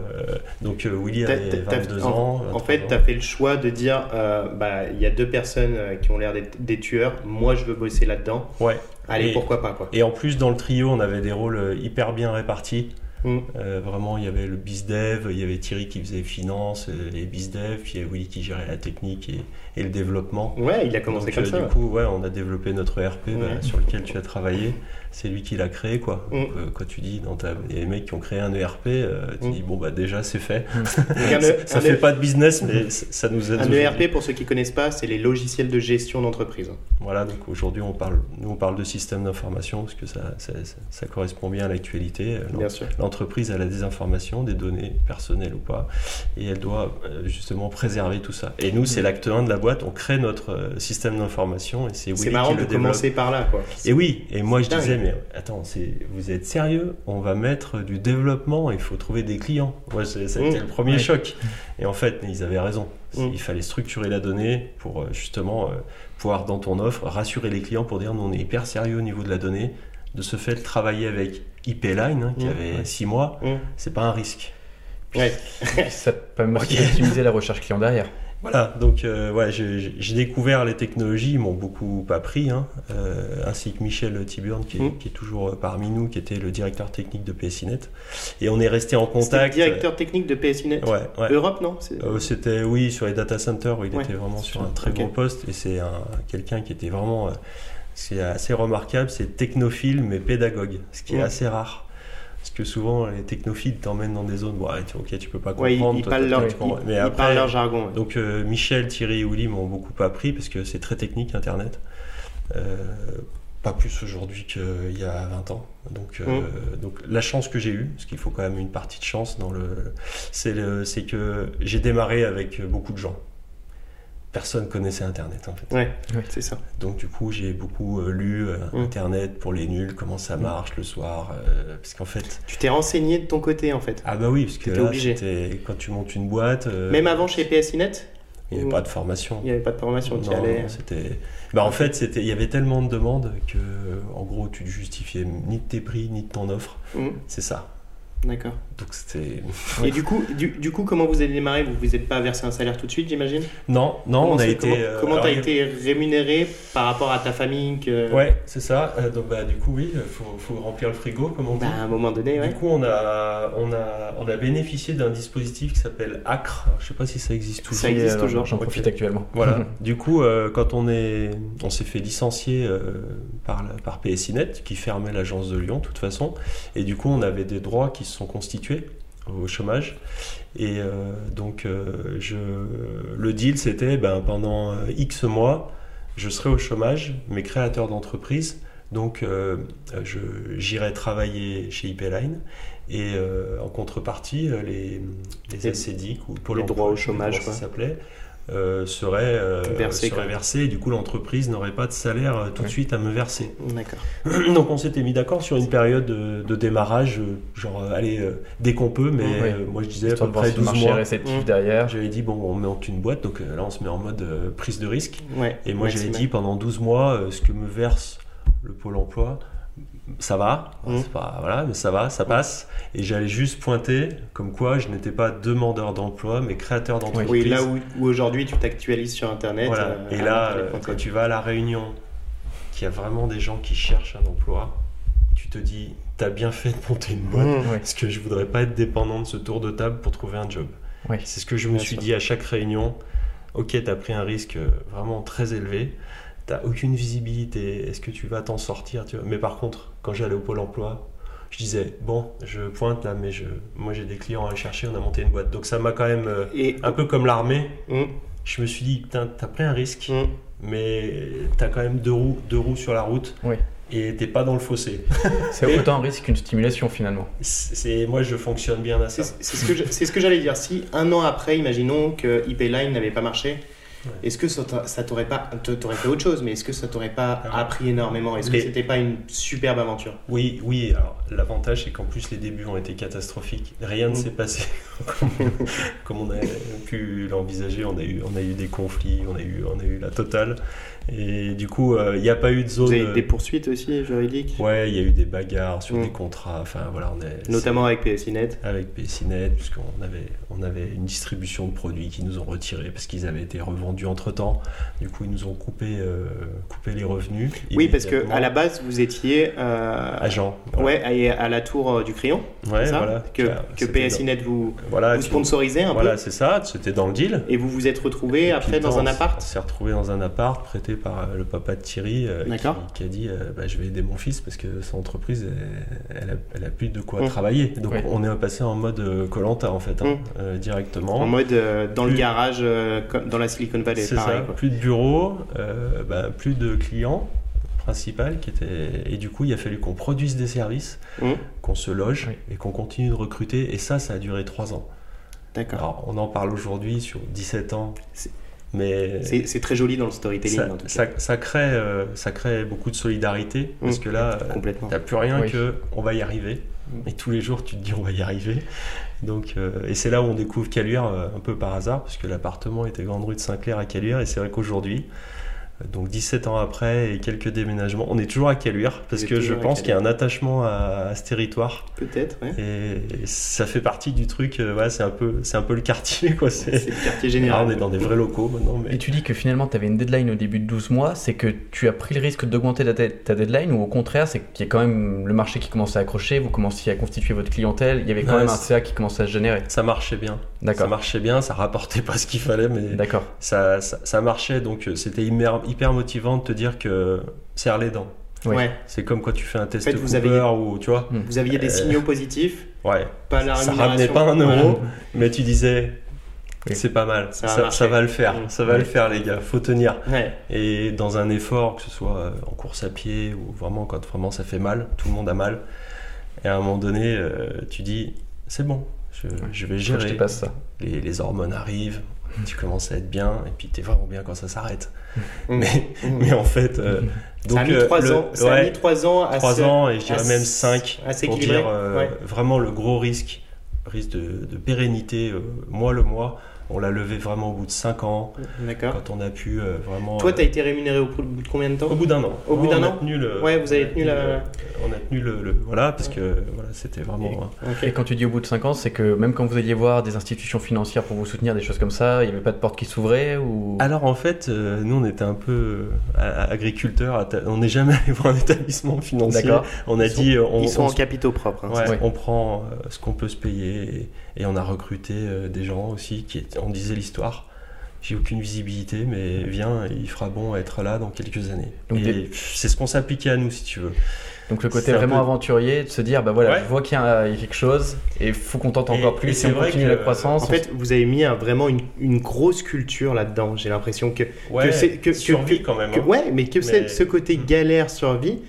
donc, euh, Willy avait 22 ans. En fait, tu as fait le choix de dire bah, il y a deux personnes qui ont l'air d'être des tueurs, moi je veux bosser là-dedans. Ouais. Allez, pourquoi pas quoi. Et en plus, dans le trio, on avait des rôles hyper bien répartis. Mm. Euh, vraiment, il y avait le bizdev, il y avait Thierry qui faisait finance et bizdev, puis il y avait Willy qui gérait la technique et, et le développement. Ouais, il a commencé comme euh, ça. Du coup, ouais, on a développé notre ERP bah, sur lequel tu as travaillé. C'est lui qui l'a créé, quoi. Mm. Donc, euh, quand tu dis, dans ta... il y a des mecs qui ont créé un ERP, euh, tu mm. dis, bon, bah déjà, c'est fait. Mm. <laughs> ça, fait pas de business, mais ça nous aide. Un ERP, pour ceux qui connaissent pas, c'est les logiciels de gestion d'entreprise. Voilà, donc aujourd'hui, on parle, nous, on parle de système d'information parce que ça, ça, ça, correspond bien à l'actualité. L'entreprise a la désinformation, des données personnelles ou pas, et elle doit justement préserver tout ça. Et nous, c'est l'acte 1 de la boîte on crée notre euh, système d'information et c'est C'est marrant de commencer par là, quoi. Et oui, et moi je disais, mais attends, vous êtes sérieux? On va mettre du développement, il faut trouver des clients. Moi, ça a été mmh. le premier choc. Et en fait, ils avaient raison. Mmh. Il fallait structurer la donnée pour euh, justement euh, pouvoir, dans ton offre, rassurer les clients pour dire, nous, on est hyper sérieux au niveau de la donnée. De ce fait, travailler avec IP Line, hein, qui mmh. avait six mois, c'est pas un risque. ça permet optimiser la recherche client derrière. Voilà, donc euh, ouais, j'ai découvert les technologies, ils m'ont beaucoup appris, hein, euh, ainsi que Michel Tiburn, qui est, Mm. qui est toujours parmi nous, qui était le directeur technique de PSINet. Et on est resté en C'était le contact. directeur technique de PSINet Ouais, ouais. Europe, non? Euh, C'était oui sur les data centers où il Ouais. était vraiment sur un très Ok. gros poste et c'est un quelqu'un qui était vraiment euh, c'est assez remarquable c'est technophile mais pédagogue ce qui est assez rare parce que souvent les technophiles t'emmènent dans des zones bon, ouais, tu- ok tu peux pas Ouais, ils, comprendre ils toi, parlent leur, ils- mais ils après parlent leur jargon. ouais. donc euh, Michel Thierry et Willy m'ont beaucoup appris parce que c'est très technique internet Euh, pas plus aujourd'hui qu'il y a 20 ans. Donc, euh, Mm. donc la chance que j'ai eue, parce qu'il faut quand même une partie de chance dans le, c'est le, c'est que j'ai démarré avec beaucoup de gens. Personne connaissait Internet en fait. Ouais, Ouais. c'est ça. Donc du coup j'ai beaucoup euh, lu euh, Mm. Internet pour les nuls, comment ça marche le soir, euh, parce qu'en fait. Tu t'es renseigné de ton côté, en fait. Ah bah oui, parce que T'étais là, obligé. quand tu montes une boîte, euh, Même avant chez PSINet, il n'y avait pas de formation. il n'y avait pas de formation. Tu Non, allais... non, c'était. Bah en fait, c'était, il y avait tellement de demandes que, en gros, tu ne justifiais ni de tes prix ni de ton offre. Hmm, C'est ça. D'accord. Donc c'était. Et du coup, du, du coup, comment vous avez démarré? Vous vous êtes pas versé un salaire tout de suite, j'imagine? Non, non, Comment on a été. Comment euh, t'as a- été rémunéré par rapport à ta famille que... Ouais, c'est ça. Euh, donc bah du coup oui, il faut, faut remplir le frigo, comme on dit. Bah, à un moment donné, ouais. Du coup, on a, on a, on a bénéficié d'un dispositif qui s'appelle ACRE. Alors, je sais pas si ça existe toujours. Ça existe euh, toujours. J'en profite actuellement. <laughs> Voilà. du coup, euh, quand on est, on s'est fait licencier euh, par, par PSINet, qui fermait l'agence de Lyon, de toute façon, et du coup, on avait des droits qui se sont constitués au chômage. Et euh, donc, euh, je, le deal, c'était, ben, pendant euh, X mois, je serai au chômage, mes créateurs d'entreprise. Donc, euh, j'irai travailler chez IP-Line et en contrepartie, les, les ou Pôle les droits au chômage, ça s'appelait, euh, seraient, euh, Versés, seraient quoi. versés et du coup l'entreprise n'aurait pas de salaire euh, tout de suite à me verser. D'accord. <clears throat> Donc on s'était mis d'accord sur une période de, de démarrage, euh, genre allez, euh, dès qu'on peut, mais Ouais. euh, moi je disais à peu près si le 12 marché est mois. réceptif Mm. derrière. J'avais dit, bon, on monte une boîte, donc euh, là on se met en mode euh, prise de risque. Ouais. Et moi j'avais dit pendant 12 mois, euh, ce que me verse le Pôle emploi, ça va, c'est pas, voilà, mais ça va, ça passe. Et j'allais juste pointer comme quoi je n'étais pas demandeur d'emploi, mais créateur d'entreprise. Oui, là où, où aujourd'hui tu t'actualises sur Internet. Voilà. euh, Et là, euh, quand tu vas à la réunion, qu'il y a vraiment des gens qui cherchent un emploi, tu te dis, t'as bien fait de monter une boîte. Mmh. Ouais. Parce que je voudrais pas être dépendant de ce tour de table pour trouver un job. Ouais. C'est ce que je me Bien suis sûr. dit à chaque réunion. Ok, t'as pris un risque euh, vraiment très élevé. T'as aucune visibilité. Est-ce que tu vas t'en sortir tu vois? Mais par contre, quand j'allais au pôle emploi, je disais bon, je pointe là, mais je, moi j'ai des clients à aller chercher. On a monté une boîte. Donc ça m'a quand même euh, Et un peu comme l'armée. Mmh, Je me suis dit putain, t'as pris un risque, mmh. mais t'as quand même deux roues, deux roues sur la route. Oui. Et t'es pas dans le fossé. <laughs> C'est autant un risque qu'une stimulation finalement. C'est moi, je fonctionne bien à ça. C'est c'est ce que je- c'est ce que j'allais dire. Si un an après, imaginons que IP Line n'avait pas marché, Ouais. est-ce que ça t'a- ça t'aurait pas, t'a- t'aurais fait autre chose, mais est-ce que ça t'aurait pas Alors, appris énormément? Est-ce que c'était pas une superbe aventure? Oui, oui. Alors l'avantage, c'est qu'en plus les débuts ont été catastrophiques. Rien ne Mm. s'est passé <laughs> comme, comme on a pu l'envisager. On a eu, on a eu des conflits, on a eu, on a eu la totale. Et du coup, euh, il n'y a pas eu de zone. Vous avez eu des poursuites aussi juridiques, Ouais, il y a eu des bagarres sur Mm. des contrats. Enfin voilà, on est notamment avec PSINet. avec PCNet, puisqu'on avait, on avait une distribution de produits qui nous ont retirés parce qu'ils avaient été revendus entre temps. Du coup, ils nous ont coupé, euh, coupé les revenus. Oui, parce que à la base, vous étiez euh, agent. ouais, à, à la tour euh, du Crayon, Ouais, ça? voilà. que, que PSINet vous, dans- Voilà, vous qui- sponsorisait un Voilà, peu, c'est ça. C'était dans le deal. et vous vous êtes retrouvé Et après dans on un appart? On s'est retrouvé dans un appart prêté par euh, le papa de Thierry euh, qui, a dit euh, bah, je vais aider mon fils parce que son entreprise elle, elle a, elle a plus de quoi Mm. travailler. Donc Ouais. on est passé en mode Colanta en fait, hein, Mm. euh, directement. En mode euh, dans le garage, euh, dans la Silicon Valley, C'est pareil. ça, quoi. plus de bureaux, euh, bah, plus de clients principal qui était et du coup il a fallu qu'on produise des services, Mm. qu'on se loge Oui. et qu'on continue de recruter et ça ça a duré trois ans. D'accord. Alors on en parle aujourd'hui sur 17 ans, C'est- mais C'est très joli dans le storytelling, ça, en tout cas. ça, ça crée euh, ça crée beaucoup de solidarité parce Mm. que là t'as plus rien Oui. que on va y arriver et tous les jours tu te dis on va y arriver. Donc euh, et c'est là où on découvre Caluire euh, un peu par hasard parce que l'appartement était grande rue de Saint-Clair à Caluire et c'est vrai qu'aujourd'hui Donc 17 ans après et quelques déménagements, on est toujours à Caluire parce que je pense qu'il y a un attachement à, à ce territoire Peut-être, ouais. et ça fait partie du truc. euh, ouais, c'est un peu, c'est un peu le quartier quoi. C'est, le quartier Ah, général. on est dans des vrais locaux maintenant, mais Et tu dis que finalement tu avais une deadline au début de 12 mois, c'est que tu as pris le risque d'augmenter ta, de- ta deadline ou au contraire c'est qu'il y a quand même le marché qui commençait à accrocher, vous commenciez à constituer votre clientèle, il y avait quand Ouais, même un CA qui commençait à se générer. ça marchait bien. Ça D'accord. marchait bien, ça rapportait pas ce qu'il fallait, mais D'accord. ça, ça, ça marchait. Donc euh, c'était hyper, hyper motivant de te dire que serre les dents. Ouais. C'est comme quand tu fais un test fait, vous Cooper aviez- ou tu vois. Vous aviez des Euh, signaux positifs, Ouais. pas la ça ramenait pas un euro, mais tu disais c'est pas mal, Ça ça, va ça, va le faire, ça va le faire les gars, faut tenir. Ouais. Et dans un effort, que ce soit euh, en course à pied ou vraiment quand vraiment ça fait mal, tout le monde a mal. Et à un moment donné, euh, tu dis c'est bon, je, je vais Je je gérer. te passe ça. Les, les hormones arrivent, tu commences à être bien, et puis t'es vraiment bien quand ça s'arrête. Mm. Mais, Mm. mais en fait, euh, ça a mis euh, 3 le- ans. Ça a mis trois ans à trois se- ans et je dirais même s- 5 à pour dire euh, Ouais. vraiment le gros risque, risque de, de pérennité, euh, mois le mois. On l'a levé vraiment au bout de 5 ans, D'accord. quand on a pu euh, vraiment. Toi, euh, tu as été rémunéré au bout de combien de temps? Au bout d'un an. Au bout d'un an? tenu le, Ouais, vous avez on a tenu la- le- on a tenu le, le- voilà parce que voilà c'était vraiment. euh. Et quand tu dis au bout de 5 ans, c'est que même quand vous alliez voir des institutions financières pour vous soutenir, des choses comme ça, il n'y avait pas de porte qui s'ouvrait ou... Alors en fait, euh, nous on était un peu euh, agriculteurs, on n'est jamais allé <laughs> voir un établissement financier. D'accord. On a Ils sont- dit, euh, on, Ils sont on en capitaux propres. hein, ouais, c'est Ouais. on prend euh, ce qu'on peut se payer et, et on a recruté euh, des gens aussi qui étaient- on disait l'histoire. J'ai aucune visibilité, mais viens, il fera bon être là dans quelques années. Donc et des- pff, c'est ce qu'on s'appliquait à nous, si tu veux. Donc le côté vraiment peu- aventurier, de se dire, bah voilà, Ouais. je vois qu'il y, a quelque chose et il faut qu'on tente encore et plus, c'est et on vrai continue que- la croissance. En fait, vous avez mis un- vraiment une, une grosse culture là-dedans. J'ai l'impression que, Ouais, c'est- que- que- survie que- quand même. que- hein. ouais, mais que Mais- ce côté Mm. galère survie,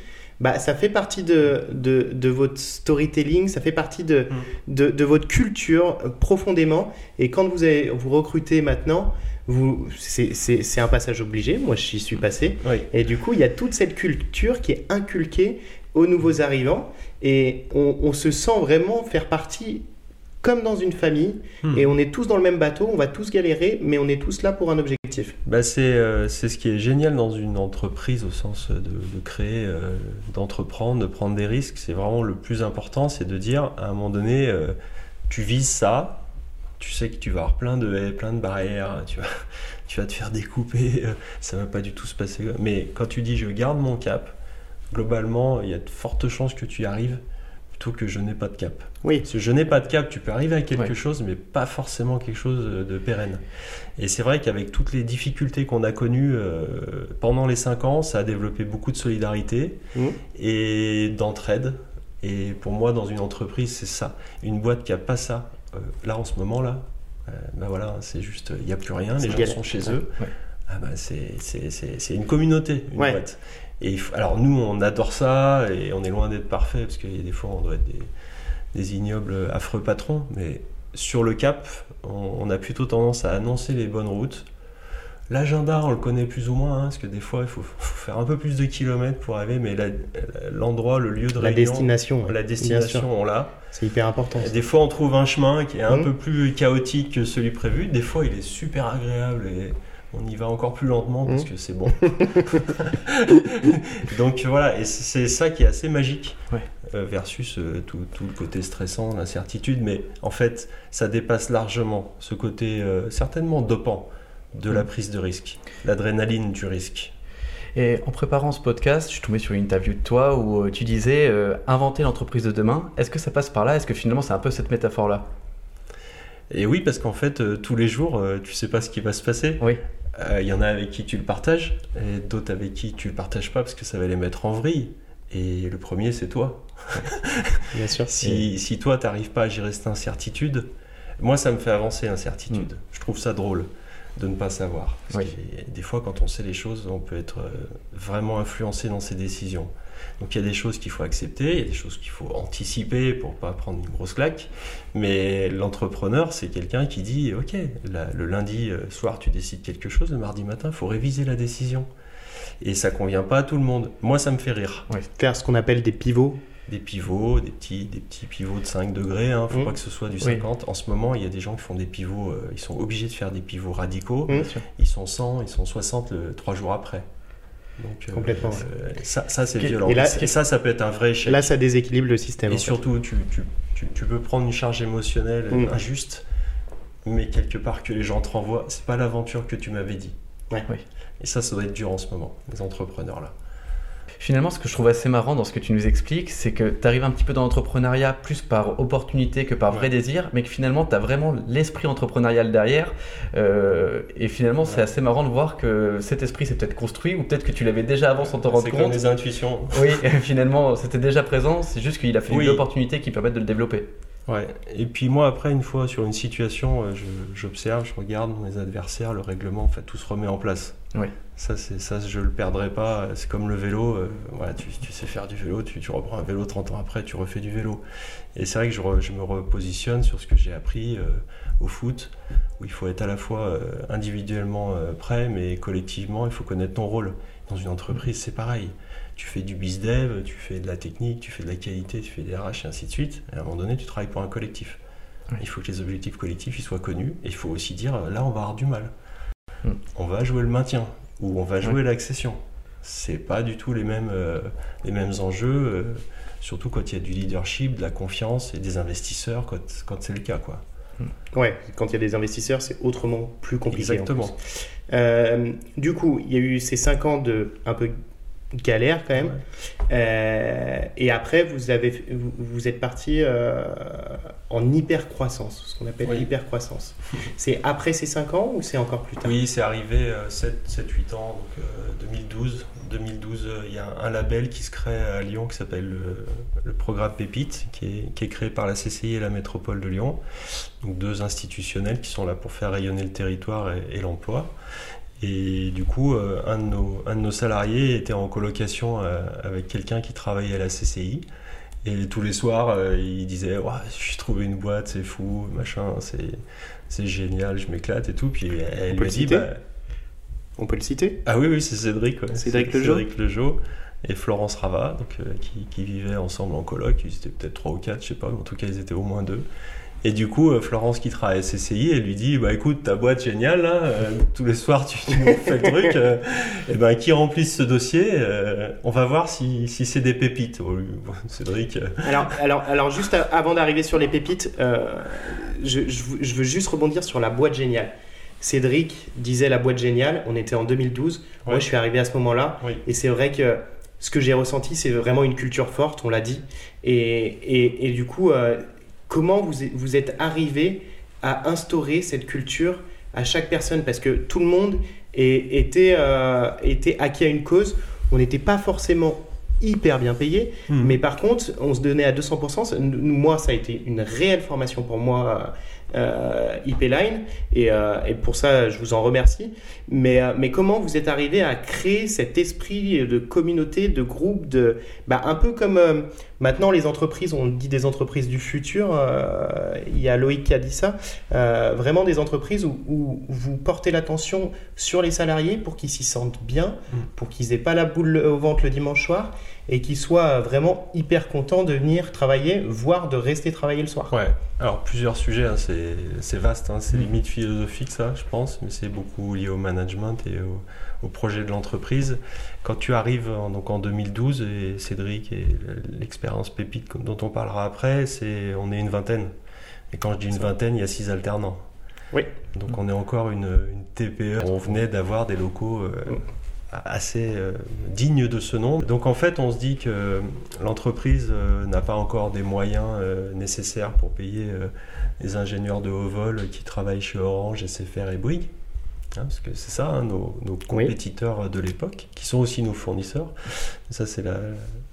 bah, ça fait partie de, de, de votre storytelling, ça fait partie de, Mm. de, de votre culture euh, profondément. Et quand vous, avez, vous recrutez maintenant, vous, c'est, c'est, c'est un passage obligé. Moi, j'y suis passé. Oui. Et du coup, il y a toute cette culture qui est inculquée aux nouveaux arrivants. Et on, on se sent vraiment faire partie comme dans une famille. Hmm. Et on est tous dans le même bateau, on va tous galérer, mais on est tous là pour un objectif. Bah c'est euh, c'est ce qui est génial dans une entreprise au sens de, de créer, euh, d'entreprendre, de prendre des risques. C'est vraiment le plus important, c'est de dire à un moment donné, euh, tu vises ça, tu sais que tu vas avoir plein de haies, plein de barrières, tu vas, <laughs> tu vas te faire découper, euh, ça va pas du tout se passer. Mais quand tu dis je garde mon cap, globalement, il y a de fortes chances que tu y arrives plutôt que je n'ai pas de cap. Oui. Parce que je n'ai pas de cap, tu peux arriver à quelque Ouais. chose, mais pas forcément quelque chose de pérenne. Et c'est vrai qu'avec toutes les difficultés qu'on a connues euh, pendant les 5 ans, ça a développé beaucoup de solidarité Mhm. et d'entraide. Et pour moi, dans une entreprise, c'est ça. Une boîte qui a pas ça, euh, là en ce moment là, euh, ben voilà, c'est juste, il n'y a plus rien, les gens galère. sont chez Ouais. eux. Ouais. Ah ben c'est, une communauté, une boîte. Et il faut- alors nous, on adore ça et on est loin d'être parfait parce qu'il y a des fois, on doit être des, des ignobles, affreux patrons. Mais sur le cap, on, on a plutôt tendance à annoncer les bonnes routes. L'agenda, on le connaît plus ou moins, hein, parce que des fois, il faut, faut faire un peu plus de kilomètres pour arriver, mais l'endroit, le lieu de La réunion, destination. la destination, on l'a. C'est hyper important. Des fois, on trouve un chemin qui est un Mhm. peu plus chaotique que celui prévu. Des fois, il est super agréable et on y va encore plus lentement parce Mhm. que c'est bon. <laughs> Donc voilà, et c'est ça qui est assez magique Ouais. euh, versus euh, tout, tout le côté stressant, l'incertitude. Mais en fait, ça dépasse largement ce côté euh, certainement dopant de la Mhm. prise de risque, l'adrénaline du risque. Et en préparant ce podcast, je suis tombé sur une interview de toi où tu disais inventer l'entreprise de demain. Est-ce que ça passe par là? Est-ce que finalement c'est un peu cette métaphore-là? Et oui, parce qu'en fait, euh, tous les jours, euh, tu sais pas ce qui va se passer. Oui. Euh, Il y en a avec qui tu le partages, et d'autres avec qui tu le partages pas parce que ça va les mettre en vrille. Et le premier, c'est toi. <laughs> Bien sûr. Si, si toi, t'arrives pas à gérer cette incertitude, moi, ça me fait avancer l'incertitude. Mm. Je trouve ça drôle de ne pas savoir. Parce Oui. que des fois, quand on sait les choses, on peut être euh, vraiment influencé dans ses décisions. Donc il y a des choses qu'il faut accepter, il y a des choses qu'il faut anticiper pour pas prendre une grosse claque. Mais l'entrepreneur, c'est quelqu'un qui dit, ok, la- le lundi euh, soir, tu décides quelque chose, le mardi matin, il faut réviser la décision. Et ça convient pas à tout le monde. Moi, ça me fait rire Faire ce qu'on appelle des pivots. Des pivots, des petits, des petits pivots de 5 degrés. Hein. Faut Mm. pas que ce soit du Oui. 50. En ce moment, il y a des gens qui font des pivots. euh, ils sont obligés de faire des pivots radicaux. Mm. Ils sont 100, ils sont 60 le, 3 jours après. Donc, euh, Complètement, euh, ça, ça c'est violent. et là- et ça, ça peut être un vrai échec. Là, ça déséquilibre le système. Et surtout, tu, tu, tu, tu peux prendre une charge émotionnelle Mm. injuste, mais quelque part que les gens te renvoient, c'est pas l'aventure que tu m'avais dit. Ouais. Oui. Et ça, ça doit être dur en ce moment, les entrepreneurs là. Finalement, ce que je trouve assez marrant dans ce que tu nous expliques, c'est que tu arrives un petit peu dans l'entrepreneuriat plus par opportunité que par vrai Ouais. désir, mais que finalement, tu as vraiment l'esprit entrepreneurial derrière. Euh, et finalement, c'est assez marrant de voir que cet esprit s'est peut-être construit, ou peut-être que tu l'avais déjà avant sans te rendre C'est comme compte. les intuitions. Oui, <laughs> finalement, c'était déjà présent, c'est juste qu'il a fallu Oui. l'opportunité qui permette de le développer. Ouais. Et puis moi, après, une fois sur une situation, euh, je- j'observe, je, regarde mes adversaires, le règlement, en fait, tout se remet en place. Oui. Ça, c'est ça, je le perdrai pas. C'est comme le vélo. euh, voilà, tu, tu sais faire du vélo, tu, tu reprends un vélo 30 ans après, tu refais du vélo. Et c'est vrai que je, re- je me repositionne sur ce que j'ai appris euh, au foot, où il faut être à la fois euh, individuellement prêt, mais collectivement, il faut connaître ton rôle. Dans une entreprise, c'est pareil. Tu fais du bizdev, tu fais de la technique, tu fais de la qualité, tu fais des RH et ainsi de suite. Et à un moment donné, tu travailles pour un collectif. Oui. Il faut que les objectifs collectifs ils soient connus. Et il faut aussi dire, là, on va avoir du mal. Hmm. On va jouer le maintien ou on va jouer Oui. l'accession. C'est pas du tout les mêmes, euh, les mêmes enjeux, euh, surtout quand il y a du leadership, de la confiance et des investisseurs, quand, quand c'est le cas. Quoi. Ouais, quand il y a des investisseurs, c'est autrement plus compliqué. en Exactement. plus. Euh, du coup, il y a eu ces 5 ans de un peu galère quand même. Ouais. Euh, et après, vous, avez, vous, vous êtes parti euh, en hyper-croissance, ce qu'on appelle Oui. hyper-croissance. <laughs> c'est après ces 5 ans ou c'est encore plus tard? Oui, c'est arrivé 7-8 ans, donc euh, 2012. 2012, euh, il y a un, un label qui se crée à Lyon qui s'appelle le, le programme Pépite, qui est, qui est créé par la CCI et la métropole de Lyon. Donc deux institutionnels qui sont là pour faire rayonner le territoire et, et l'emploi. Et du coup, euh, un, de nos, un de nos salariés était en colocation euh, avec quelqu'un qui travaillait à la CCI. Et tous les soirs, euh, il disait ouais, J'ai trouvé une boîte, c'est fou, machin, c'est, génial, je m'éclate et tout. Puis elle peut lui le dit citer bah, On peut le citer? Ah oui, oui, c'est Cédric. ouais. Cédric Lejeau. Cédric Lejeau et Florence Rava, donc, euh, qui, qui vivaient ensemble en coloc. Ils étaient peut-être trois ou quatre, je sais pas, mais en tout cas, ils étaient au moins deux. Et du coup, euh, Florence qui travaille à CCI, elle lui dit Bah écoute, ta boîte géniale, là, euh, tous les soirs tu, tu nous fais le truc, euh, et ben qui remplisse ce dossier euh, On va voir si, si c'est des pépites. Oh, Cédric. alors, alors, alors, juste avant d'arriver sur les pépites, je, je veux- je veux juste rebondir sur la boîte géniale. Cédric disait la boîte géniale, on était en 2012. Moi, je suis arrivé à ce moment-là. Oui. Et c'est vrai que ce que j'ai ressenti, c'est vraiment une culture forte, on l'a dit. Et, et, et du coup, euh, comment vous, êtes- vous êtes arrivé à instaurer cette culture à chaque personne? Parce que tout le monde est- était, euh, était acquis à une cause. On n'était pas forcément hyper bien payé, Hmm. mais par contre, on se donnait à 200%. Ça- nous- Moi, ça a été une réelle formation pour moi, euh, IP Line, et, euh, et pour ça, je vous en remercie. Mais, euh, mais comment vous êtes arrivé à créer cet esprit de communauté, de groupe, de, bah, un peu comme maintenant les entreprises, on dit des entreprises du futur, euh, il y a Loïc qui a dit ça, euh, vraiment des entreprises où, où vous portez l'attention sur les salariés pour qu'ils s'y sentent bien, Mm. pour qu'ils aient pas la boule au ventre le dimanche soir et qu'ils soient vraiment hyper contents de venir travailler, voire de rester travailler le soir. Ouais, alors plusieurs sujets, hein, c'est c'est vaste, hein, c'est Mm. limite philosophique ça, je pense, mais c'est beaucoup lié au management et au, au projet de l'entreprise. Quand tu arrives en, donc en 2012, et Cédric et l'expérience pépite dont on parlera après, c'est on est une vingtaine. Et quand je dis une vingtaine, il y a six alternants. Oui. Donc on est encore une, une TPE. On venait d'avoir des locaux euh, assez euh, dignes de ce nom. Donc en fait, on se dit que l'entreprise euh, n'a pas encore des moyens nécessaires pour payer les ingénieurs de haut vol qui travaillent chez Orange, SFR et Bouygues. Hein, parce que c'est ça, hein, nos, nos compétiteurs de l'époque, qui sont aussi nos fournisseurs. Ça, c'est la,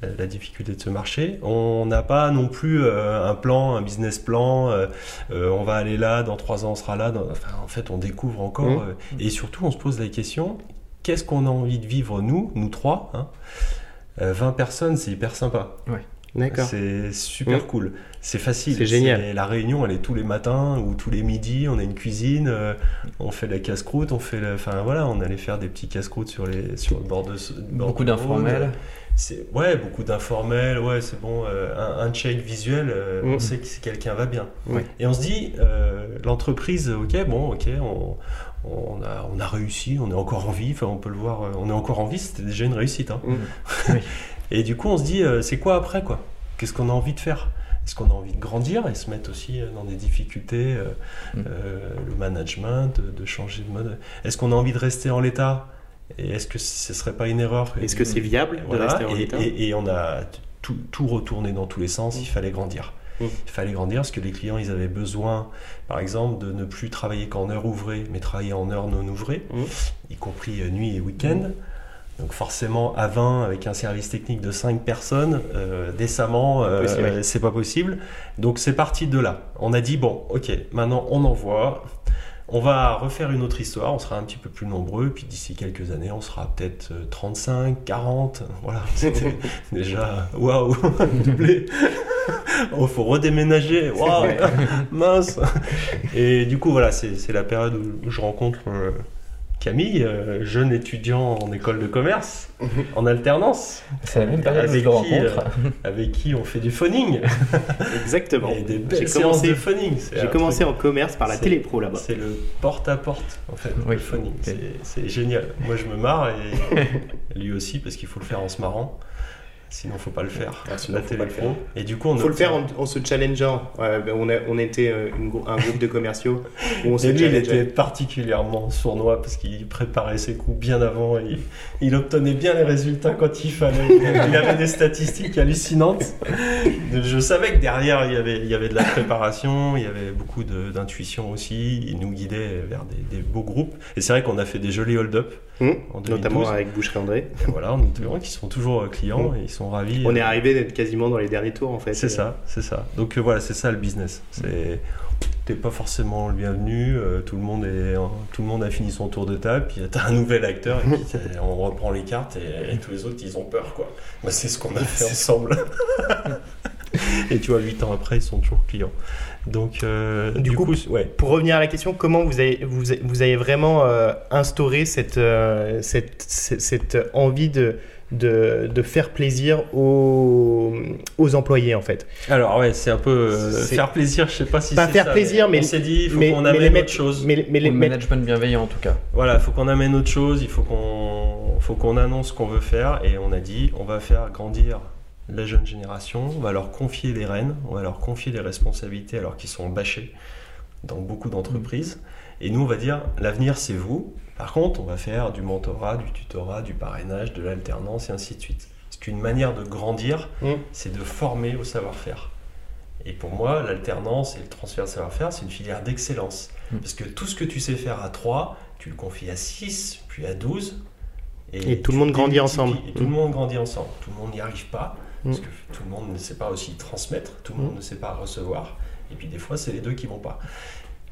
la- la difficulté de ce marché. On n'a pas non plus euh, un plan, un business plan. euh, euh, on va aller là, dans trois ans, on sera là. Dans- enfin, en fait, on découvre encore. Euh, et surtout, on se pose la question qu'est-ce qu'on a envie de vivre, nous, nous trois hein? Euh, 20 personnes, c'est hyper sympa. Ouais. D'accord. C'est super Mm. cool. C'est facile. C'est génial. La réunion, elle est tous les matins ou tous les midis. On a une cuisine, euh, on fait la casse-croûte, on fait, la- enfin voilà, on allait faire des petits casse-croûtes sur les sur le bord de ce- bord Beaucoup d'informels. C'est ouais, beaucoup d'informels. Ouais, c'est bon. euh, un, un check visuel, euh, on sait que si quelqu'un va bien. Et on se dit, euh, l'entreprise, ok, bon, ok, on, on a, on a réussi, on est encore en vie. Enfin, on peut le voir, on est encore en vie. C'était déjà une réussite. Hein. Mm. Oui. <laughs> Et du coup, on se dit, euh, c'est quoi après, quoi? Qu'est-ce qu'on a envie de faire? Est-ce qu'on a envie de grandir et se mettre aussi euh, dans des difficultés, euh, Mm. euh, le management, de, de changer de mode? Est-ce qu'on a envie de rester en l'état? Et est-ce que ce serait pas une erreur? Est-ce que c'est viable de rester en et, état et- et on a tout, tout retourné dans tous les sens, Mm. il fallait grandir. Mm. Il fallait grandir parce que les clients, ils avaient besoin, par exemple, de ne plus travailler qu'en heure ouvrée, mais travailler en heure non ouvrée, Mm. y compris nuit et week-end. Donc forcément, à 20, avec un service technique de 5 personnes, euh, décemment, euh, ouais. c'est pas possible. Donc c'est parti de là. On a dit, bon, ok, maintenant on envoie. On va refaire une autre histoire, on sera un petit peu plus nombreux, puis d'ici quelques années, on sera peut-être euh, 35, 40, <laughs> voilà. C'était <laughs> déjà, waouh, doublé. Il <laughs> faut redéménager, waouh, mince. Et du coup, voilà, c'est c'est la période où je rencontre euh, Camille, euh, jeune étudiant en école de commerce, en alternance, C'est la même période je Avec qui, rencontre. avec qui on fait du phoning, Exactement. et des J'ai belles séances commencé- de phoning. J'ai commencé truc- en commerce par la c'est- télépro là-bas. C'est le porte-à-porte, en fait, Oui. le phoning. C'est génial. Moi, je me marre, et <laughs> lui aussi, parce qu'il faut le faire en se marrant. Sinon, faut pas le faire. Ah, sinon, la faut pas le télépro. Et du coup, on faut le faire en, en se challengeant. Ouais, ben, on, a- on était euh, une un groupe de commerciaux où on se Et lui, il était particulièrement sournois parce qu'il préparait ses coups bien avant et il, obtenait bien les résultats quand il fallait. Il avait des statistiques hallucinantes. Je savais que derrière, il y avait, il y avait de la préparation, il y avait beaucoup d'intuition aussi. Il nous guidait vers des, des beaux groupes. Et c'est vrai qu'on a fait des jolis hold-up En 2012. notamment avec Boucherie André. Et voilà, en Octobre, qui sont toujours euh, clients et ils sont ravis. On est arrivé d'être quasiment dans les derniers tours en fait. C'est ça, c'est ça. Donc euh, voilà, c'est ça le business. C'est t'es pas forcément le bienvenu. euh, tout le monde est, tout le monde a fini son tour de table. Puis t'as un nouvel acteur et puis <laughs> on reprend les cartes et, et tous les autres ils ont peur quoi. Bah, c'est ce qu'on a fait ensemble. <laughs> <laughs> et tu vois, 8 ans après, ils sont toujours clients. Donc euh, Du du, coup, coup, ouais. Pour revenir à la question, comment vous avez, vous, avez- vous avez vraiment euh, instauré cette, euh, cette, cette, cette envie de, de, de faire plaisir aux, aux employés en fait? Alors ouais, c'est un peu euh, faire plaisir. Je sais pas si Pas c'est faire ça, plaisir, mais- on s'est dit il faut mais- qu'on mais les amène mettre- autre chose. Mais, mais les Le mais- management bienveillant en tout cas. Voilà, il faut qu'on amène autre chose, il faut qu'on faut qu'on annonce ce qu'on veut faire et on a dit on va faire grandir la jeune génération, on va leur confier les rênes, on va leur confier les responsabilités alors qu'ils sont bâchés dans beaucoup d'entreprises et nous on va dire l'avenir c'est vous. Par contre, on va faire du mentorat, du tutorat, du parrainage, de l'alternance et ainsi de suite. Parce qu'une manière de grandir, Mm. c'est de former au savoir-faire. Et pour moi, l'alternance et le transfert de savoir-faire, c'est une filière d'excellence. Mm. Parce que tout ce que tu sais faire à 3, tu le confies à 6, puis à 12. Et tout le monde grandit ensemble. Et tout le Mm. monde grandit ensemble. Tout le monde n'y arrive pas. Parce Mm. que tout le monde ne sait pas aussi transmettre, tout le Mm. monde ne sait pas recevoir. Et puis des fois, c'est les deux qui vont pas.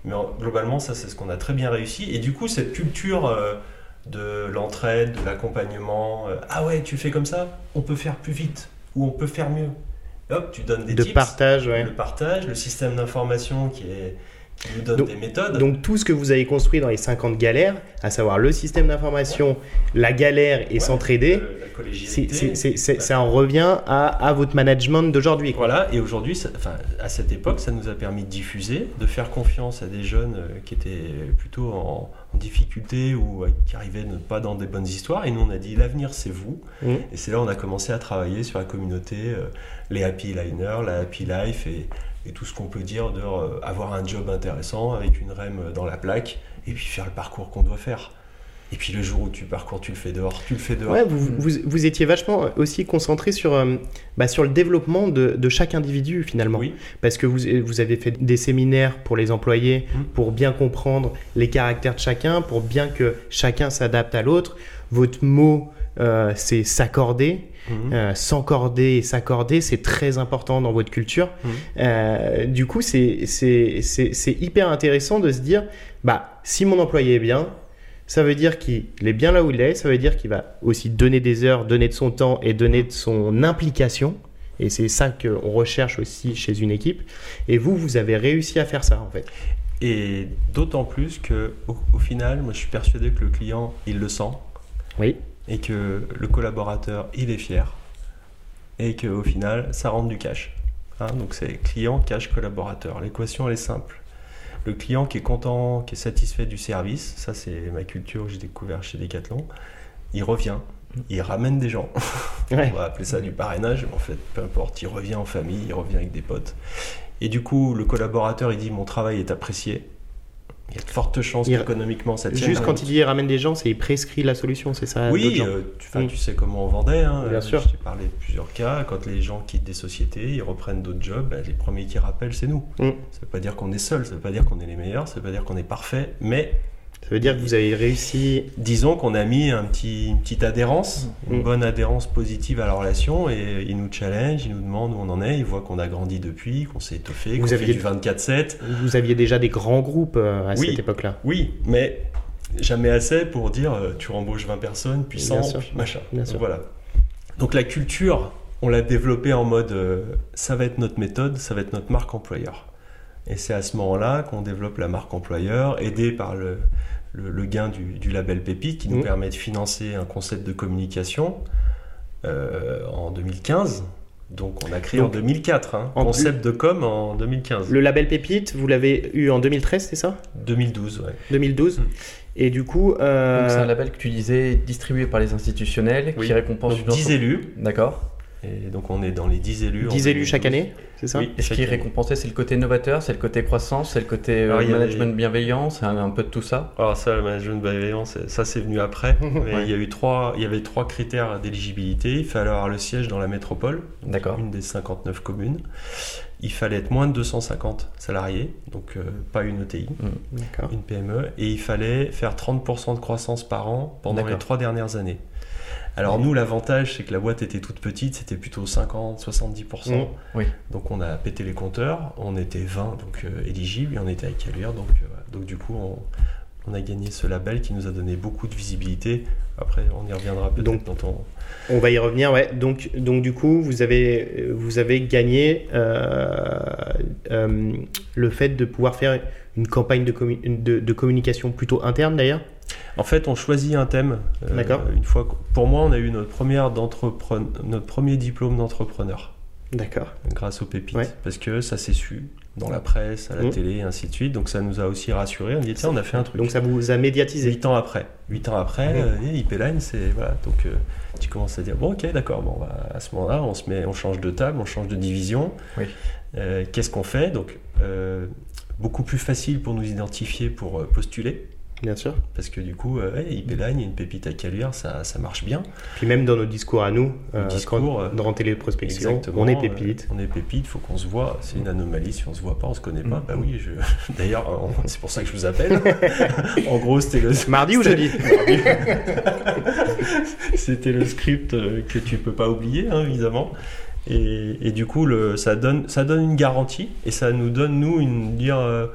Mais en- globalement, ça, c'est ce qu'on a très bien réussi. Et du coup, cette culture euh, de l'entraide, de l'accompagnement, euh, ah ouais, tu fais comme ça, on peut faire plus vite ou on peut faire mieux. Hop, tu donnes des de tips, partage, ouais. le partage, le système d'information qui, est, nous donne Donc- des méthodes. Donc tout ce que vous avez construit dans les 50 galères, à savoir le système d'information, la galère et Ouais, s'entraider, euh, ça en revient à, à votre management d'aujourd'hui. Voilà, et aujourd'hui, enfin, à cette époque, ça nous a permis de diffuser, de faire confiance à des jeunes euh, qui étaient plutôt en, en difficulté ou euh, qui arrivaient ne- pas dans des bonnes histoires. Et nous, on a dit l'avenir, c'est vous. Mhm. Et c'est là on a commencé à travailler sur la communauté, euh, les Happy Liners, la Happy Life et, et tout ce qu'on peut dire de euh, avoir un job intéressant avec une REM dans la plaque et puis faire le parcours qu'on doit faire. Et puis le jour où tu parcours, tu le fais dehors, tu le fais dehors. Ouais, vous, vous, vous étiez vachement aussi concentré sur, euh, bah, sur le développement de, de chaque individu finalement. Oui, Parce que vous, vous avez fait des séminaires pour les employés, Mhm. pour bien comprendre les caractères de chacun, pour bien que chacun s'adapte à l'autre. Votre mot, euh, c'est s'accorder. Mhm. Euh, s'encorder et s'accorder, c'est très important dans votre culture. Mhm. Euh, du coup, c'est hyper intéressant de se dire, bah, si mon employé est bien, ça veut dire qu'il est bien là où il est, ça veut dire qu'il va aussi donner des heures, donner de son temps et donner de son implication. Et c'est ça qu'on recherche aussi chez une équipe. Et vous, vous avez réussi à faire ça en fait. Et d'autant plus que au, au final, moi je suis persuadé que le client, il le sent. Oui. Et que le collaborateur, il est fier. Et qu'au final, ça rentre du cash. Hein, donc c'est client, cash, collaborateur. L'équation, elle est simple. Le client qui est content, qui est satisfait du service, ça c'est ma culture que j'ai découvert chez Decathlon, il revient, il ramène des gens. <laughs> Ouais. On va appeler ça du parrainage, mais en fait, peu importe, il revient en famille, il revient avec des potes. Et du coup, le collaborateur, il dit mon travail est apprécié. Il y a de fortes chances Il- qu'économiquement ça tienne. Juste quand il dit ramène des gens, c'est il prescrit la solution, c'est ça Oui, gens euh, tu, Mm. tu sais comment on vendait. Hein. Bien Euh, sûr. Je t'ai parlé de plusieurs cas. Quand les gens quittent des sociétés, ils reprennent d'autres jobs. ben, les premiers qui rappellent, c'est nous. Mm. Ça veut pas dire qu'on est seul, ça veut pas dire qu'on est les meilleurs, ça veut pas dire qu'on est parfait, mais Ça veut dire que vous avez réussi. disons qu'on a mis un petit, une petite adhérence, une Mm. bonne adhérence positive à la relation et ils nous challenge, ils nous demandent où on en est, ils voient qu'on a grandi depuis, qu'on s'est étoffé, qu'on aviez- fait du 24-7. Vous aviez déjà des grands groupes euh, à Oui. cette époque-là. Oui, mais jamais assez pour dire euh, tu rembauches 20 personnes, puis 100, Bien sûr. puis machin. Donc. Voilà. Donc la culture, on l'a développée en mode euh, ça va être notre méthode, ça va être notre marque employeur. Et c'est à ce moment-là qu'on développe la marque employeur, aidé par le, le, le gain du, du label Pépite qui nous Mhm. permet de financer un concept de communication euh, en 2015. Donc on a créé Donc, en 2004, hein, en concept de com en 2015. Le label Pépite, vous l'avez eu en 2013, c'est ça? 2012, ouais. 2012 Mm. Et du coup. euh, Donc c'est un label que tu disais distribué par les institutionnels Oui. qui récompense Donc une 10 entreprise. élus, D'accord. Et donc on est dans les 10 élus. en 10 élus 2012. chaque année, c'est ça Oui, Et ce qui est récompensé, c'est le côté novateur, c'est le côté croissance, c'est le côté euh, Alors, management bienveillant, c'est un, un peu de tout ça. Alors ça, le management bienveillant, ça c'est venu après. <laughs> Mais Ouais. il y a eu trois, il y avait trois critères d'éligibilité. Il fallait avoir le siège dans la métropole, D'accord. une des 59 communes. Il fallait être moins de 250 salariés, donc euh, pas une ETI, D'accord. une PME, et il fallait faire 30% de croissance par an pendant les trois dernières années. Alors nous, l'avantage, c'est que la boîte était toute petite, c'était plutôt 50-70%. Mhm. Oui. Donc on a pété les compteurs, on était 20 donc euh, éligibles et on était avec Caluire, donc, euh, donc du coup on, on a gagné ce label qui nous a donné beaucoup de visibilité. Après on y reviendra peut-être Donc, dans ton... On va y revenir, ouais. Donc, donc du coup, vous avez, vous avez gagné euh, euh, le fait de pouvoir faire une campagne de, commu- de, de communication plutôt interne d'ailleurs? En fait on choisit un thème. euh, D'accord. Une fois, pour moi on a eu notre, première notre premier diplôme d'entrepreneur D'accord. grâce aux pépites. Ouais. Parce que ça s'est su dans la presse, à la Mhm. télé et ainsi de suite. Donc ça nous a aussi rassurés. On dit tiens on a fait un truc. Donc ça vous a médiatisé. 8 ans après. 8 ans après, Mhm. euh, c'est voilà. Donc euh, tu commences à dire bon ok d'accord, bon bah, à ce moment-là on se met, on change de table, on change de division. Oui. Euh, Qu'est-ce qu'on fait? Donc beaucoup plus facile pour nous identifier, pour postuler, Bien sûr. parce que du coup euh, hey, IP Line, il y a une pépite à caluire, ça, ça marche bien. Puis même dans nos discours à nous, euh, discours, quand- euh, dans téléprospection, on est euh, pépite. on est pépite, faut qu'on se voit. C'est une anomalie si on se voit pas, on se connaît pas. Mhm. Bah oui, je... <laughs> d'ailleurs <laughs> c'est pour ça que je vous appelle. <laughs> en gros c'était le Mardi ou jeudi C'était le script euh, que tu peux pas oublier, hein, évidemment. Et, et du coup, le, ça, donne, ça donne une garantie et ça nous donne, nous, une dire euh,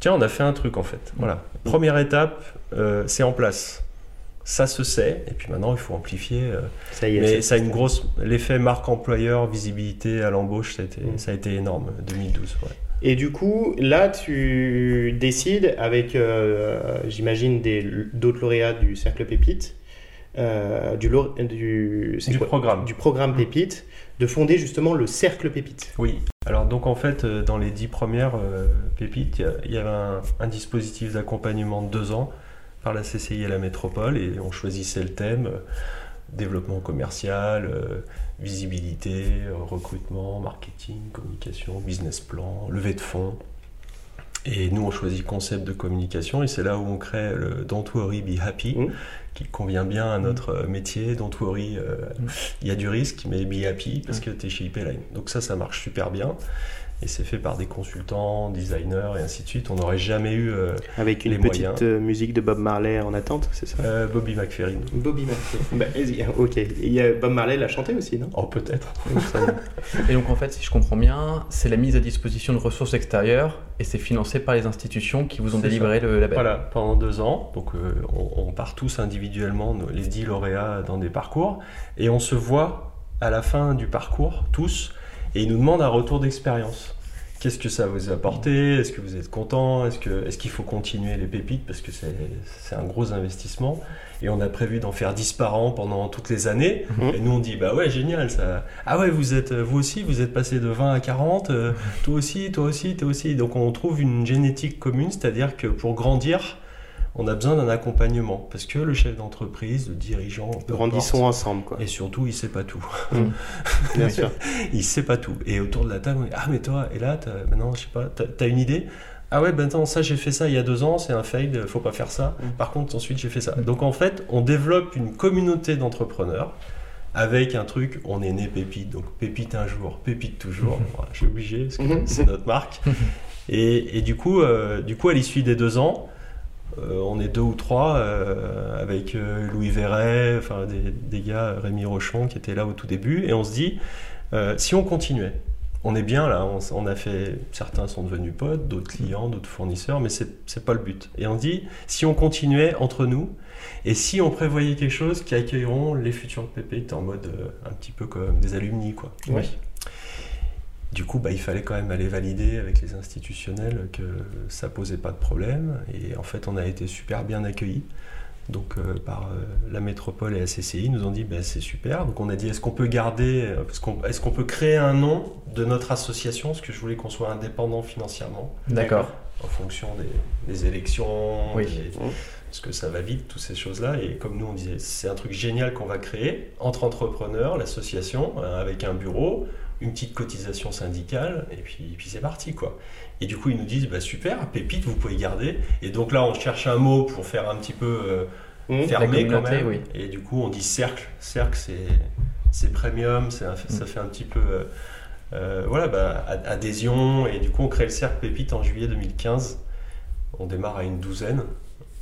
tiens, on a fait un truc en fait. Voilà. Première étape, euh, c'est en place. Ça se sait, et puis maintenant il faut amplifier. euh, Ça y est. mais ça a une grosse. L'effet marque employeur, visibilité à l'embauche, ça, a été- Mm. ça a été énorme, 2012. ouais. Et du coup, là, tu décides avec, euh, j'imagine, d'autres lauréats du Cercle Pépite, euh, du, du, programme. du programme Pépite, de fonder justement le Cercle Pépite. Oui. Alors donc en fait, euh, dans les dix premières euh, pépites, il y avait un, dispositif d'accompagnement de deux ans par la CCI et la métropole et on choisissait le thème euh, développement commercial, visibilité, recrutement, marketing, communication, business plan, levée de fonds. Et nous, on choisit concept de communication et c'est là où on crée le Don't Worry, Be Happy, Mhm. Qui convient bien à notre euh, métier. Don't Worry, euh, Mhm. il y a du risque, mais Be Happy parce que tu es chez IP Line. Donc ça, ça marche super bien. Et c'est fait par des consultants, designers et ainsi de suite. On n'aurait jamais eu euh, Avec une Les petite moyens. euh, musique de Bob Marley en attente, c'est ça? Euh, Bobby McFerrin. Bobby Marley. <laughs> bah, ok. Et il y a Bob Marley l'a chanté aussi, non? Oh, peut-être. <laughs> Et donc en fait, si je comprends bien, c'est la mise à disposition de ressources extérieures et c'est financé par les institutions qui vous ont délivré le label. Voilà, pendant deux ans. Donc, euh, on, on part tous individuellement, les dix lauréats, dans des parcours. Et on se voit à la fin du parcours, tous, et ils nous demandent un retour d'expérience. Qu'est-ce que ça vous a apporté? Est-ce que vous êtes content? Est-ce que est-ce qu'il faut continuer les pépites parce que c'est un gros investissement? Et on a prévu d'en faire 10 par an pendant toutes les années. Mhm. et nous on dit bah ouais génial ça. Ah ouais vous êtes vous aussi vous êtes passé de 20 à 40 euh, toi aussi toi aussi toi aussi. Donc on trouve une génétique commune c'est-à-dire que pour grandir on a besoin d'un accompagnement parce que le chef d'entreprise le dirigeant Grandissons importe, ensemble, quoi. et surtout il sait pas tout <laughs> Bien sûr. il sait pas tout. Et autour de la table, on dit Ah, mais toi, et là, maintenant, je sais pas, t'as t'as une idée Ah ouais, ben attends, ça, j'ai fait ça il y a deux ans, c'est un fail, faut pas faire ça. Mm. Par contre, ensuite, j'ai fait ça. Donc, en fait, on développe une communauté d'entrepreneurs avec un truc, on est né pépite, donc pépite un jour, pépite toujours. Voilà, je suis obligé, parce que c'est notre marque. Et, et du, coup, euh, du coup, à l'issue des deux ans, euh, on est deux ou trois euh, avec euh, Louis Verret, enfin des, des gars, Rémi Rochon qui était là au tout début, et on se dit si on continuait, on est bien là, on, on a fait, certains sont devenus potes, d'autres clients, d'autres fournisseurs, mais c'est pas le but. Et on se dit si on continuait entre nous, et si on prévoyait quelque chose qui accueilleront les futurs pépites en mode un petit peu comme des alumni quoi. Ouais. Du coup, bah, il fallait quand même aller valider avec les institutionnels que ça posait pas de problème. Et en fait, on a été super bien accueillis. Donc, euh, par euh, la métropole et la CCI, ils nous ont dit bah, c'est super. Donc, on a dit est-ce qu'on peut garder, euh, qu'on- est-ce qu'on peut créer un nom de notre association? Parce que je voulais qu'on soit indépendant financièrement D'accord. en fonction des, des élections, Oui. des- parce que ça va vite, toutes ces choses-là. Et comme nous, on disait, c'est un truc génial qu'on va créer entre entrepreneurs, l'association, euh, avec un bureau, une petite cotisation syndicale, et puis, puis c'est parti, quoi. Et du coup, ils nous disent, bah, super, pépite, vous pouvez garder. Et donc là, on cherche un mot pour faire un petit peu euh, Mhm. fermé quand même. oui. Et du coup, on dit cercle. Cercle, c'est, premium, ça fait un petit peu. euh, euh, voilà, bah, ad- adhésion. Et du coup, on crée le cercle Pépite en juillet 2015. On démarre à une douzaine.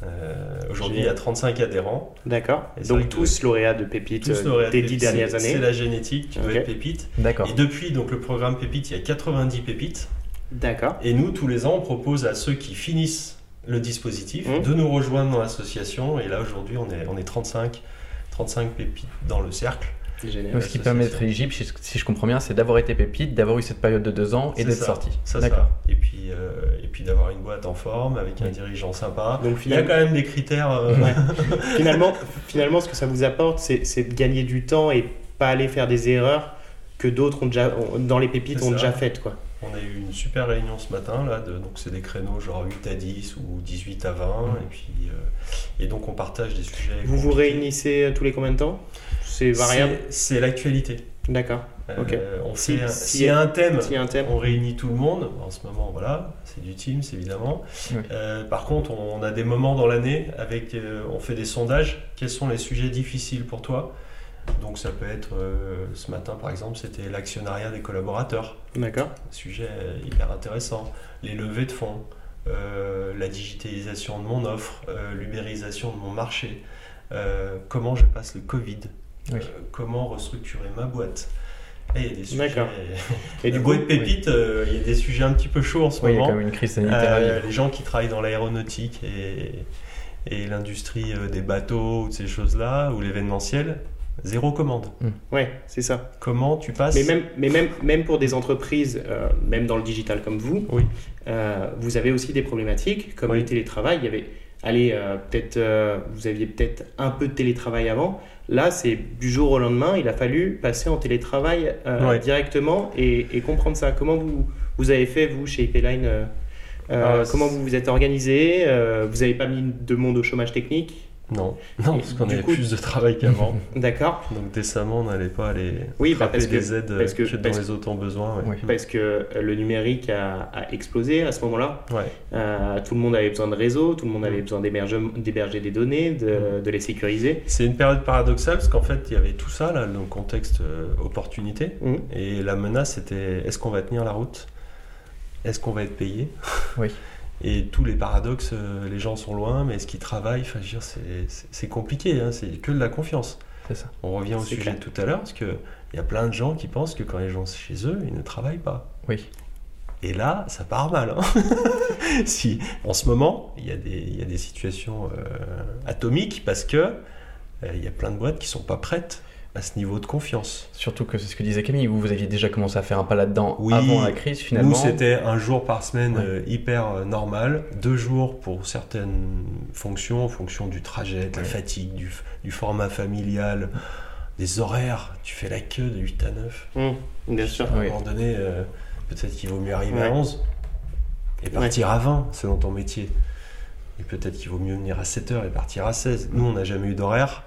Euh, Aujourd'hui, il y a 35 adhérents. D'accord. Donc tous lauréats de Pépite Tous euh, lauréats de des Pépite. dix dernières C'est- années. C'est la génétique, tu dois Ok. être Pépite. D'accord. Et depuis donc, le programme Pépite, il y a 90 pépites. D'accord. Et nous, tous les ans, on propose à ceux qui finissent le dispositif Mhm. de nous rejoindre dans l'association. Et là, aujourd'hui, on est, on est 35, 35 pépites dans le cercle. Génial. Donc, ce qui permet d'être éligible, si je comprends bien, c'est d'avoir été pépite, d'avoir eu cette période de deux ans et d'être sorti. Ça, D'accord. ça. Et puis, euh, et puis d'avoir une boîte en forme avec un Oui. dirigeant sympa. Donc Il y a quand même des critères. euh, Ouais. <laughs> finalement, finalement, ce que ça vous apporte, c'est de gagner du temps et pas aller faire des erreurs que d'autres ont déjà, ont- dans les pépites ont ça. déjà faites, quoi. On a eu une super réunion ce matin, là, de, donc c'est des créneaux genre 8 à 10 ou 18 à 20, et puis euh, et donc on partage des sujets. Vous vous compliqués. réunissez euh, tous les combien de temps? C'est variable? C'est l'actualité. D'accord. Euh, on Si- fait un- si- S'il y a un thème, S'il y a un thème. on réunit tout le monde. En ce moment, voilà, c'est du Teams évidemment. Oui. Euh, par contre, on a des moments dans l'année avec, euh, on fait des sondages. Quels sont les sujets difficiles pour toi? Donc ça peut être, euh, ce matin par exemple, c'était l'actionnariat des collaborateurs. D'accord. Un sujet hyper intéressant. Les levées de fonds, euh, la digitalisation de mon offre, euh, l'ubérisation de mon marché, euh, comment je passe le Covid, Oui. euh, comment restructurer ma boîte. Et il y a des sujets. D'accord. <laughs> Et du coup, de pépite, euh, il y a des sujets un petit peu chauds en ce Oui, il y a moment. quand même une crise sanitaire Euh, les gens qui travaillent dans l'aéronautique et, et l'industrie euh, des bateaux ou de ces choses-là, ou l'événementiel, zéro commande. Ouais, c'est ça. Comment tu passes Mais même, mais même, même pour des entreprises, euh, même dans le digital comme vous, Oui. euh, vous avez aussi des problématiques comme Oui. le télétravail. Il y avait, allez, euh, peut-être, euh, vous aviez peut-être un peu de télétravail avant. Là, c'est du jour au lendemain. Il a fallu passer en télétravail euh, Ouais. directement et, et comprendre ça. Comment vous, vous avez fait vous chez IPline euh, euh, Ah, Comment vous vous êtes organisé euh, Vous n'avez pas mis de monde au chômage technique? Non, non parce qu'on avait coup- plus de travail qu'avant. <laughs> D'accord. Donc décemment, on n'allait pas aller Oui, bah, frapper parce que- des aides parce que- que, dont parce- les autres ont besoin. ouais. Oui. Parce que euh, le numérique a, a explosé à ce moment-là. Ouais. Euh, tout le monde avait besoin de réseau, tout le monde avait besoin d'hébergem- d'héberger des données, de, de les sécuriser. C'est une période paradoxale parce qu'en fait, il y avait tout ça, là, dans le contexte euh, opportunité. Mhm. Et la menace, c'était est-ce qu'on va tenir la route? Est-ce qu'on va être payé? Oui. Et tous les paradoxes, euh, les gens sont loin, mais est-ce qu'ils travaillent Enfin, je veux dire, c'est- c'est c'est compliqué, hein, c'est que de la confiance. C'est ça. On revient au C'est sujet clair. de tout à l'heure, parce qu'il y a plein de gens qui pensent que quand les gens sont chez eux, ils ne travaillent pas. Oui. Et là, ça part mal. hein. <laughs> si, en ce moment, il y a des, il y a des situations euh, atomiques parce que euh, il y a plein de boîtes qui sont pas prêtes à ce niveau de confiance. Surtout que c'est ce que disait Camille, vous, vous aviez déjà commencé à faire un pas là-dedans Oui, avant la crise finalement. Nous, c'était un jour par semaine Ouais. euh, hyper euh, normal, deux jours pour certaines fonctions, en fonction du trajet, de la fatigue, du, du format familial, des horaires. Tu fais la queue de 8 à 9. Mmh, bien sûr. À un Oui. moment donné, euh, peut-être qu'il vaut mieux arriver Ouais. à 11 et partir à 20 selon ton métier. Et peut-être qu'il vaut mieux venir à 7 heures et partir à 16. Nous, on n'a jamais eu d'horaire.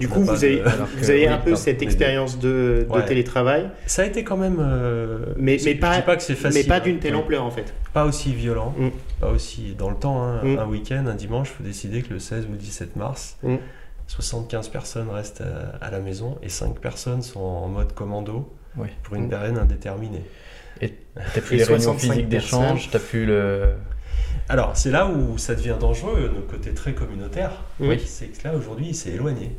Du coup, vous avez, vous un peu cette expérience de, de Ouais. télétravail, Ça a été quand même. euh, Mais- mais pas- pas que c'est facile. mais pas hein. d'une telle Oui. ampleur en fait. Pas aussi violent, Mm. pas aussi dans le temps. hein. Mm. Un week-end, un dimanche, il faut décider que le 16 ou le 17 mars, Mm. 75 personnes restent à, à la maison et 5 personnes sont en mode commando Oui. pour une Mm. période indéterminée. T'as plus Et les réunions 65 physiques d'échange, t'as plus le. Alors, c'est là où ça devient dangereux, notre côté très communautaire. Oui. C'est que là, aujourd'hui, il s'est éloigné.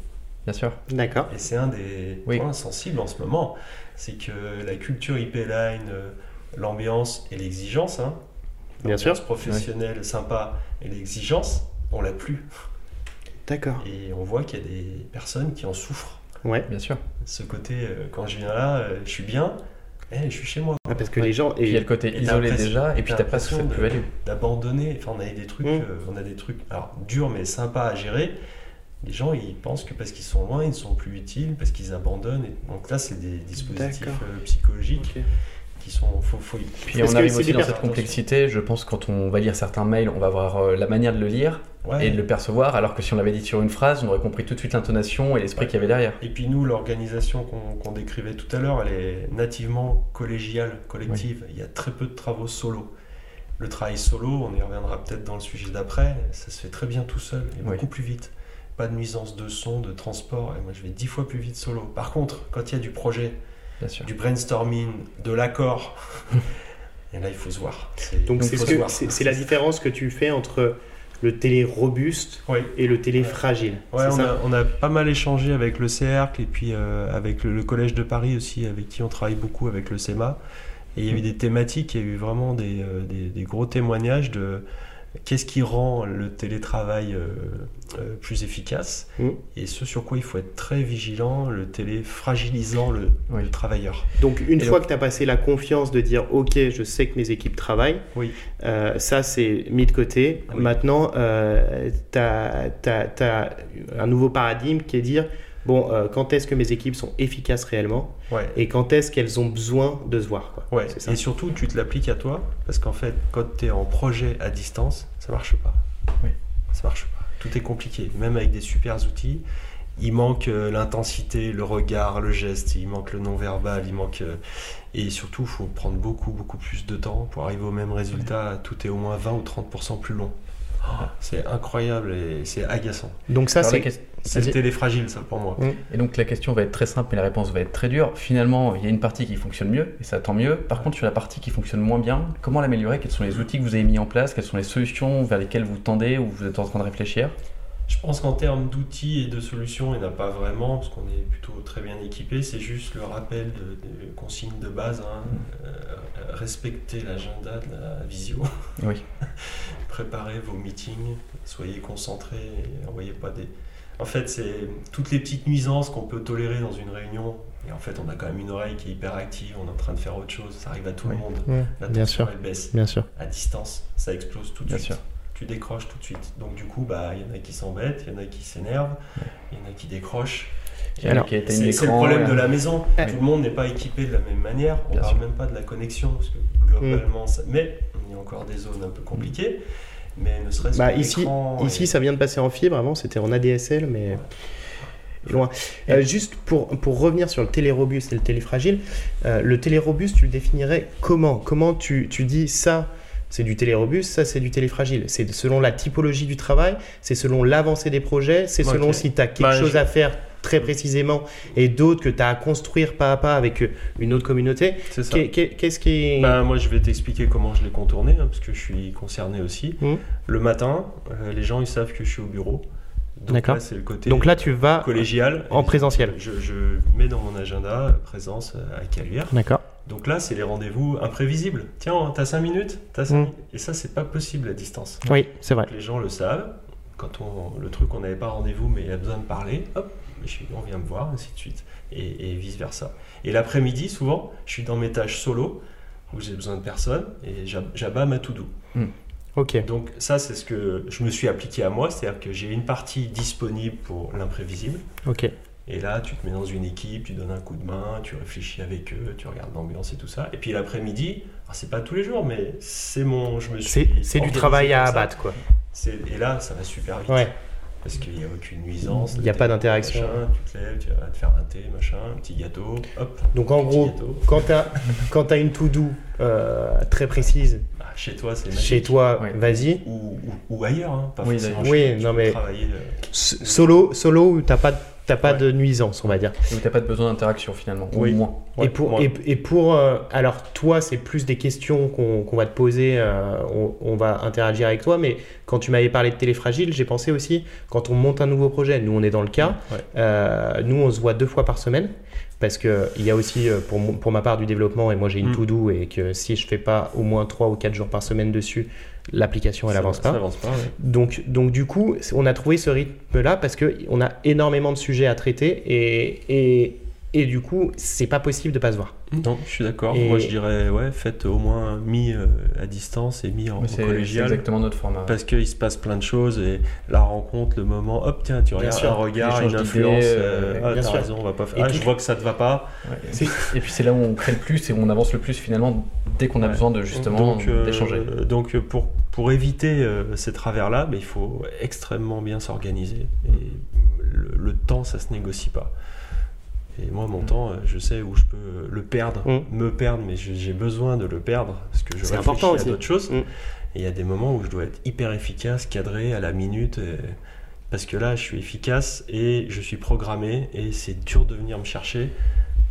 Bien sûr. D'accord. Et c'est un des Oui. points sensibles en ce moment. C'est que la culture IP Line, euh, l'ambiance et l'exigence, hein, Bien l'ambiance sûr. professionnelle sympa et l'exigence, on l'a plus. D'accord. Et on voit qu'il y a des personnes qui en souffrent. Ouais. Bien sûr. Ce côté, euh, quand je viens là, euh, je suis bien, eh, je suis chez moi. Ah, parce que Ouais. les gens. Puis il y a Et... le côté et isolé déjà, et puis t'as presque cette plus-value. D'abandonner, enfin on a des trucs, Mm. euh, on a des trucs, alors durs mais sympas à gérer. Les gens ils pensent que parce qu'ils sont loin, ils ne sont plus utiles, parce qu'ils abandonnent. Et donc là c'est des dispositifs euh, psychologiques qui sont, faut y- Puis Parce on arrive aussi dans cette complexité, je pense, quand on va lire certains mails, on va voir euh, la manière de le lire Ouais. et de le percevoir, alors que si on l'avait dit sur une phrase, on aurait compris tout de suite l'intonation et l'esprit Ouais. qu'il y avait derrière. Et puis nous, l'organisation qu'on décrivait tout à l'heure, elle est nativement collégiale, collective. Il y a très peu de travaux solo. Le travail solo, on y reviendra peut-être dans le sujet d'après, ça se fait très bien tout seul et Oui. beaucoup plus vite. Pas de nuisance de son, de transport, et moi je vais dix fois plus vite solo. Par contre, quand il y a du projet, Bien sûr. du brainstorming, de l'accord, <laughs> et là il faut se voir. C'est- Donc c'est ce la différence que tu fais entre le télé robuste Oui. et le télé Ouais. fragile. Ouais, on ça a, on a pas mal échangé avec le cercle et puis euh, avec le, le Collège de Paris aussi, avec qui on travaille beaucoup avec le SEMA. Et il y a eu des thématiques, il y a eu vraiment des, euh, des- des gros témoignages de qu'est-ce qui rend le télétravail euh, euh, plus efficace Mm. et ce sur quoi il faut être très vigilant, le télé fragilisant le, Oui. le travailleur. Donc une Et fois donc- que tu as passé la confiance de dire ok je sais que mes équipes travaillent, Oui. euh, ça c'est mis de côté. Oui. Maintenant tu as, un nouveau paradigme qui est dire bon euh, quand est-ce que mes équipes sont efficaces réellement Ouais. et quand est-ce qu'elles ont besoin de se voir. Quoi. Ouais, C'est ça. et surtout tu te l'appliques à toi, parce qu'en fait, quand tu es en projet à distance, ça marche pas. Oui. Ça marche pas. Tout est compliqué, même avec des super outils. Il manque euh, l'intensité, le regard, le geste, il manque le non-verbal, il manque. euh, et surtout, il faut prendre beaucoup, beaucoup plus de temps pour arriver au même résultat. Tout est au moins 20 ou 30% plus long. Oh, c'est incroyable et c'est agaçant. Donc ça c'est question- C'est le Vas-y. télé fragile, ça, pour moi. Et donc la question va être très simple, mais la réponse va être très dure. Finalement, il y a une partie qui fonctionne mieux, et ça tant mieux. Par contre, sur la partie qui fonctionne moins bien, comment l'améliorer? Quels sont les outils que vous avez mis en place? Quelles sont les solutions vers lesquelles vous tendez ou vous êtes en train de réfléchir? Je pense qu'en termes d'outils et de solutions, il n'y en a pas vraiment, parce qu'on est plutôt très bien équipé. C'est juste le rappel de, de consignes de base. hein. Euh, respectez l'agenda de la visio. Oui. <laughs> Préparez vos meetings. Soyez concentrés et envoyez pas des. En fait, c'est toutes les petites nuisances qu'on peut tolérer dans une réunion. Et en fait, on a quand même une oreille qui est hyper active. On est en train de faire autre chose. Ça arrive à tout Oui. le monde. La bien sûr, elle baisse. bien sûr. À distance, ça explose tout de Bien suite sûr. tu décroches tout de suite. Donc du coup, bah, il y en a qui s'embêtent, il y en a qui s'énervent, il y en a qui décrochent. C'est le problème et- de la maison. Ouais. Tout le monde n'est pas équipé de la même manière. On Bien parle sûr. même pas de la connexion, parce que globalement, ça... mais il y a encore des zones un peu compliquées. Mais ne serait-ce Bah, ici, ici, et- ça vient de passer en fibre. Avant, c'était en ADSL, mais Ouais. loin. Euh, juste pour, pour revenir sur le télé robuste et le télé fragile, euh, le télé robuste, tu le définirais comment? Comment tu, tu dis ça c'est du télé robuste, ça c'est du télé fragile? C'est selon la typologie du travail, c'est selon l'avancée des projets, c'est selon si tu as quelque Bah, chose je- à faire très précisément et d'autres que tu as à construire pas à pas avec euh, une autre communauté. Qu'est-ce qui. Bah, moi, je vais t'expliquer comment je l'ai contourné, hein, parce que je suis concerné aussi. Mhm. Le matin, euh, les gens ils savent que je suis au bureau. Donc D'accord. là, c'est le côté Donc là, tu vas collégial. en présentiel. Je, je mets dans mon agenda euh, présence à Caluire. D'accord. Donc là, c'est les rendez-vous imprévisibles. Tiens, t'as 5 minutes T'as cinq Mm. minutes Et ça, c'est pas possible à distance. Oui, c'est vrai. Donc les gens le savent. Quand on, le truc, on n'avait pas rendez-vous, mais il y a besoin de parler, hop, je- on vient me voir, ainsi de suite, et, et vice versa. Et l'après-midi, souvent, je suis dans mes tâches solo où j'ai besoin de personne et j'ab- j'abats ma to-do. Ok. Donc ça, c'est ce que je me suis appliqué à moi, c'est-à-dire que j'ai une partie disponible pour l'imprévisible. Ok. Et là, tu te mets dans une équipe, tu donnes un coup de main, tu réfléchis avec eux, tu regardes l'ambiance et tout ça. Et puis l'après-midi, c'est pas tous les jours, mais c'est mon, je me suis. C'est du travail à abattre, quoi. Et là, ça va super vite. Ouais. Parce qu'il n'y a aucune nuisance. Il y a pas d'interaction. machin, Tu te lèves, tu vas te faire un thé, machin, un petit gâteau, hop. Donc en gros, gâteau. quand tu as, quand t'as une to-do euh, très précise Ah, chez toi, c'est chez toi, Ouais. vas-y. Ou, ou- ou ailleurs, hein, pas Oui, forcément chez tu non, mais- Travailler, euh, Solo, solo où t'as pas, t'as pas Ouais. de nuisance, on va dire. Donc t'as pas de besoin d'interaction finalement, Oui. ou moins. Ouais, et pour, moi. et, et pour euh, alors toi, c'est plus des questions qu'on va te poser, euh, on, on va interagir avec toi, mais quand tu m'avais parlé de téléfragile, j'ai pensé aussi, quand on monte un nouveau projet, nous on est dans le cas, Ouais. euh, nous on se voit deux fois par semaine, parce qu'il y a aussi pour, pour ma part du développement, et moi j'ai une Mm. to-do, et que si je fais pas au moins trois ou quatre jours par semaine dessus, l'application elle avance pas. avance pas, ouais. Donc, donc du coup, on a trouvé ce rythme-là parce qu'on a énormément de sujets à traiter et, et, et du coup, c'est pas possible de pas se voir. Non, je suis d'accord. Et- Moi, je dirais, ouais, faites au moins mi euh, à distance et mi en Mais c'est c'est collégial. exactement notre format. Parce qu'il se passe plein de choses et la rencontre, le moment, hop, tiens, tu regardes un regard, une influence. euh, euh, ah, bien t'as sûr. raison, on va pas faire. Et Ah, tout- je vois que ça te va pas. Ouais. Et puis c'est là où on crée le plus et où on avance le plus finalement dès qu'on a Ouais. besoin de justement donc, euh, d'échanger. donc pour, pour éviter euh, ces travers-là, mais il faut extrêmement bien s'organiser. Et le, le temps, ça se négocie pas. Et moi, mon Mm. temps, euh, je sais où je peux le perdre, Mm. me perdre, mais j'ai besoin de le perdre parce que je C'est réfléchis important à d'autres choses. Mm. Et il y a des moments où je dois être hyper efficace, cadré à la minute, et- parce que là, je suis efficace et je suis programmé, et c'est dur de venir me chercher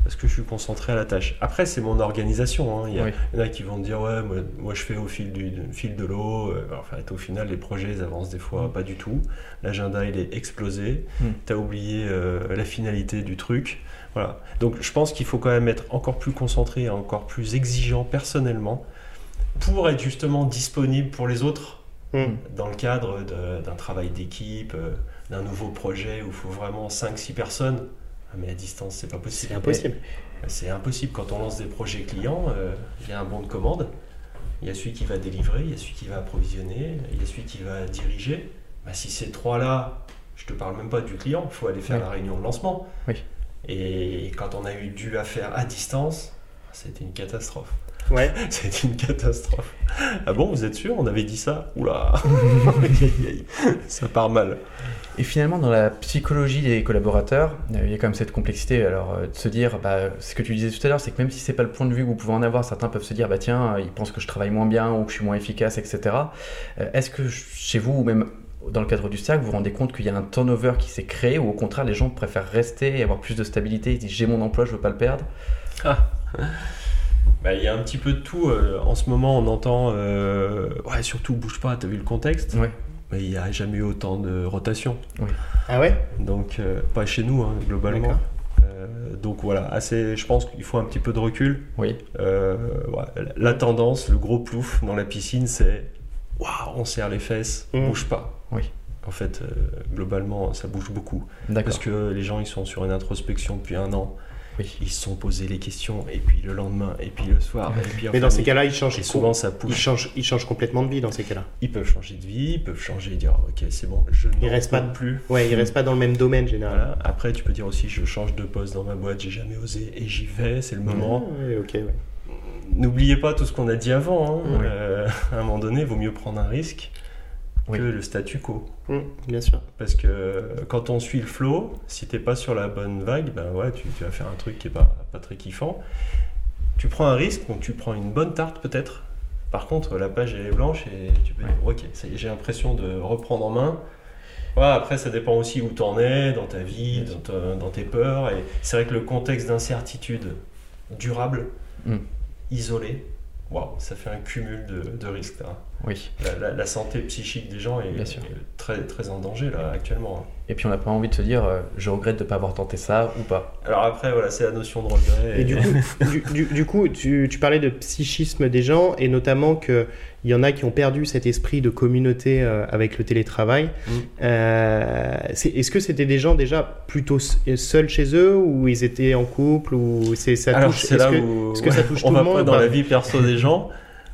parce que je suis concentré à la tâche. Après, c'est mon organisation. hein. Il, y a, Oui. il y en a qui vont dire ouais, moi, moi, je fais au fil du, fil de l'eau. Euh, En fait, au final, les projets ils avancent des fois pas du tout. L'agenda il est explosé. Mm. T'as oublié euh, la finalité du truc. Voilà. Donc, je pense qu'il faut quand même être encore plus concentré, et encore plus exigeant personnellement pour être justement disponible pour les autres Mm. dans le cadre d'un travail d'équipe, euh, d'un nouveau projet où il faut vraiment 5-6 personnes. Ah, mais à distance, c'est pas possible. C'est impossible. C'est impossible quand on lance des projets clients. euh, Il y a un bon de commande, il y a celui qui va délivrer, il y a celui qui va approvisionner, il y a celui qui va diriger. Bah, si ces trois-là, je te parle même pas du client, il faut aller faire Oui. la réunion de lancement. Oui. Et quand on a eu dû à faire à distance, c'était une catastrophe. Ouais. <laughs> C'était une catastrophe. Ah bon, vous êtes sûr? On avait dit ça? Oula. <laughs> Ça part mal. Et finalement, dans la psychologie des collaborateurs, euh, il y a quand même cette complexité. Alors, euh, de se dire, bah, ce que tu disais tout à l'heure, c'est que même si c'est pas le point de vue que vous pouvez en avoir, certains peuvent se dire, bah tiens, ils pensent que je travaille moins bien ou que je suis moins efficace, etc. Euh, Est-ce que chez vous, ou même dans le cadre du cercle, vous vous rendez compte qu'il y a un turnover qui s'est créé ou au contraire, les gens préfèrent rester et avoir plus de stabilité Ils disent, j'ai mon emploi, je veux pas le perdre Bah, Il y a un petit peu de tout. euh, en ce moment, on entend euh, Ouais, surtout bouge pas, t'as vu le contexte Ouais. Mais il n'y a jamais eu autant de rotation. Ah ouais? Donc, euh, pas chez nous, hein, globalement. Euh, donc voilà, assez, je pense qu'il faut un petit peu de recul. Oui. Euh, ouais, la tendance, le gros plouf dans la piscine, c'est Waouh, on serre les fesses, Mm. bouge pas. Oui. En fait, euh, globalement, ça bouge beaucoup. D'accord. Parce que les gens, ils sont sur une introspection depuis un an. Oui. Ils se sont posés les questions, et puis le lendemain, et puis le soir. Et puis en Mais dans ces cas-là, ils changent, et souvent ça ils pousse. changent, ils changent complètement de vie dans ces cas-là. Ils peuvent changer de vie, ils peuvent changer et dire ok c'est bon, je Ils ne restent pas- plus. Ouais, ils restent pas dans le même domaine généralement. Voilà. Après tu peux dire aussi je change de poste dans ma boîte, j'ai jamais osé et j'y vais, c'est le moment. Ouais, ok, ouais. N'oubliez pas tout ce qu'on a dit avant. hein. Euh, <laughs> à un moment donné, il vaut mieux prendre un risque Oui. que le statu quo. Mm, bien sûr. Parce que quand on suit le flow, si t'es pas sur la bonne vague, ben ouais, tu, tu vas faire un truc qui est pas, pas très kiffant. Tu prends un risque, donc tu prends une bonne tarte peut-être. Par contre, la page elle est blanche et tu peux dire ok, ça y est, j'ai l'impression de reprendre en main. Après, ça dépend aussi où tu en es dans ta vie, dans, ta- dans tes peurs. Et c'est vrai que le contexte d'incertitude durable, Mm. isolé, waouh, ça fait un cumul de, de risques. Oui. La, la- la santé psychique des gens est, Bien sûr. est très, très en danger là actuellement. hein. Et puis on n'a pas envie de se dire euh, je regrette de ne pas avoir tenté ça ou pas. Alors après, voilà, c'est la notion de regret. Et du coup, <laughs> du, du- du coup tu, tu parlais de psychisme des gens et notamment qu'il y en a qui ont perdu cet esprit de communauté euh, avec le télétravail. Mm. Euh, c'est- Est-ce que c'était des gens déjà plutôt seuls chez eux ou ils étaient en couple ou c'est ça Alors touche c'est est-ce là que- où est-ce que ça <laughs> touche on tout va le monde pas dans la vie perso des gens.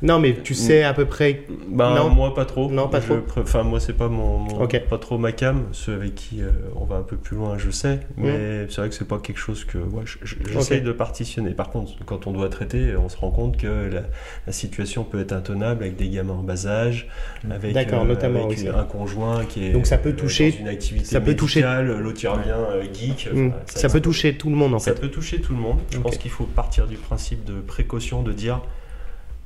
Non, mais tu sais à peu près. Ben, Non. moi pas trop. Non, pas Je trop. Enfin moi c'est pas mon, pas trop ma cam. Ceux avec qui euh, on va un peu plus loin, je sais. Mais c'est vrai que c'est pas quelque chose que ouais, je- je- j'essaye de partitionner. Par contre, quand on doit traiter, on se rend compte que la, la situation peut être intenable avec des gamins en bas âge, avec, euh, notamment, avec oui, c'est un conjoint qui est Donc ça peut euh, toucher- dans une activité ça peut toucher- médicale, l'autre il revient euh, geek. Mm. Enfin, Ça peut toucher tout le monde en ça fait. peut toucher tout le monde. Je pense qu'il faut partir du principe de précaution, de dire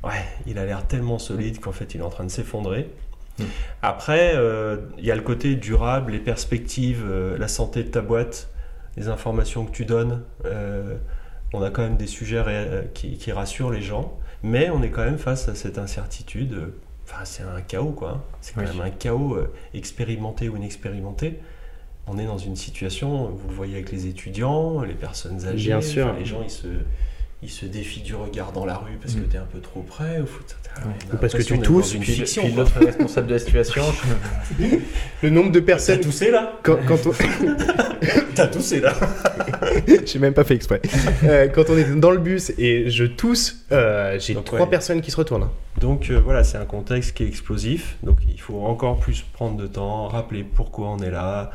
ouais, il a l'air tellement solide qu'en fait il est en train de s'effondrer. Mm. Après, euh, il y a le côté durable, les perspectives, euh, la santé de ta boîte, les informations que tu donnes. Euh, on a quand même des sujets qui, qui rassurent les gens, mais on est quand même face à cette incertitude. Enfin, c'est un chaos quoi. hein. C'est quand Oui. même un chaos expérimenté ou inexpérimenté. On est dans une situation, vous le voyez avec les étudiants, les personnes âgées, Bien sûr. enfin, les gens ils se, ils se défient du regard dans la rue parce que Mm. tu es un peu trop près. Ou, parce que tu tousses, une Puis, fiction. puis l'autre responsable de la situation, <laughs> Le nombre de T'as personnes. toussé là Quand, quand on... <laughs> T'as toussé là <laughs> J'ai même pas fait exprès. Euh, quand on est dans le bus et je tousse, euh, j'ai trois ouais. personnes qui se retournent. hein. Donc euh, voilà, c'est un contexte qui est explosif. Donc il faut encore plus prendre de temps, rappeler pourquoi on est là,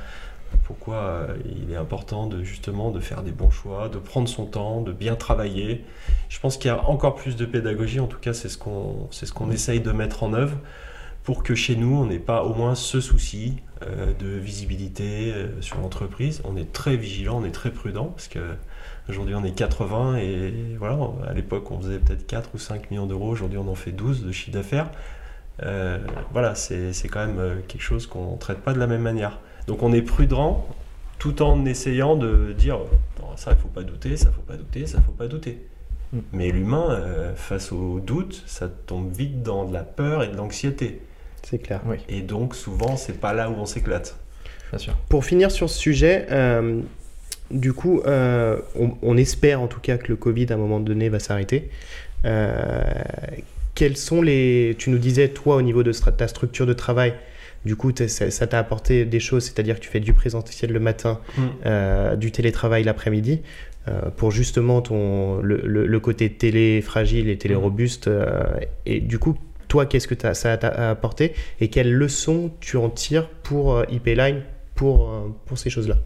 pourquoi euh, il est important de justement de faire des bons choix, de prendre son temps, de bien travailler. Je pense qu'il y a encore plus de pédagogie. En tout cas, c'est ce qu'on c'est ce qu'on essaye de mettre en œuvre pour que chez nous on n'ait pas au moins ce souci euh, de visibilité euh, sur l'entreprise. On est très vigilant, on est très prudent parce que Aujourd'hui, on est 80 et voilà, à l'époque, on faisait peut-être 4 ou 5 millions d'euros. Aujourd'hui, on en fait 12 de chiffre d'affaires. Euh, voilà, c'est quand même quelque chose qu'on ne traite pas de la même manière. Donc, on est prudent tout en essayant de dire ça, il faut pas douter, ça, faut pas douter, ça, faut pas douter. Mm. Mais l'humain, euh, face au doute, ça tombe vite dans de la peur et de l'anxiété. C'est clair. oui, Et donc, souvent, c'est pas là où on s'éclate. bien sûr. Pour finir sur ce sujet, euh, du coup, euh, on, on espère en tout cas que le Covid à un moment donné va s'arrêter. Euh, quels sont les. Tu nous disais, toi, au niveau de ta structure de travail, du coup, ça t'a apporté des choses, c'est-à-dire que tu fais du présentiel le matin, Mm. euh, du télétravail l'après-midi, euh, pour justement ton, le, le- le côté télé fragile et télé Mm. robuste. euh, et du coup, toi, qu'est-ce que t'as- ça t'a apporté et quelles leçons tu en tires pour euh, IP Line pour, euh, pour ces choses-là?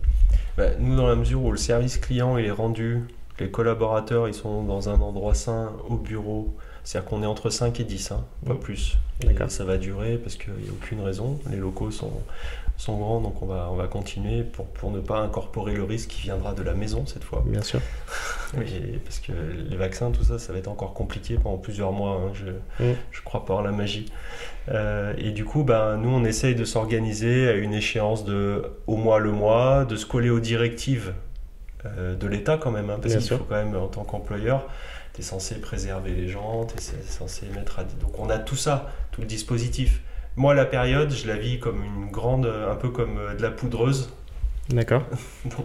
Bah, nous, dans la mesure où le service client il est rendu, les collaborateurs ils sont dans un endroit sain au bureau, c'est-à-dire qu'on est entre 5 et 10, hein, pas Mm. plus. Et ça va durer parce qu'il n'y a aucune raison. Les locaux sont, sont grands, donc on va, on va continuer pour, pour ne pas incorporer le risque qui viendra de la maison cette fois. Bien sûr. <laughs> Et parce que les vaccins, tout ça, ça va être encore compliqué pendant plusieurs mois. hein, je Mm. je crois pas en la magie. Euh, et du coup, ben, nous, on essaye de s'organiser à une échéance de au mois le mois, de se coller aux directives de l'État quand même, hein, parce qu'il faut quand même, en tant qu'employeur, tu es censé préserver les gens, tu es censé mettre à... Donc on a tout ça, tout le dispositif. Moi, la période, je la vis comme une grande, un peu comme euh, de la poudreuse. D'accord. <laughs> Bon,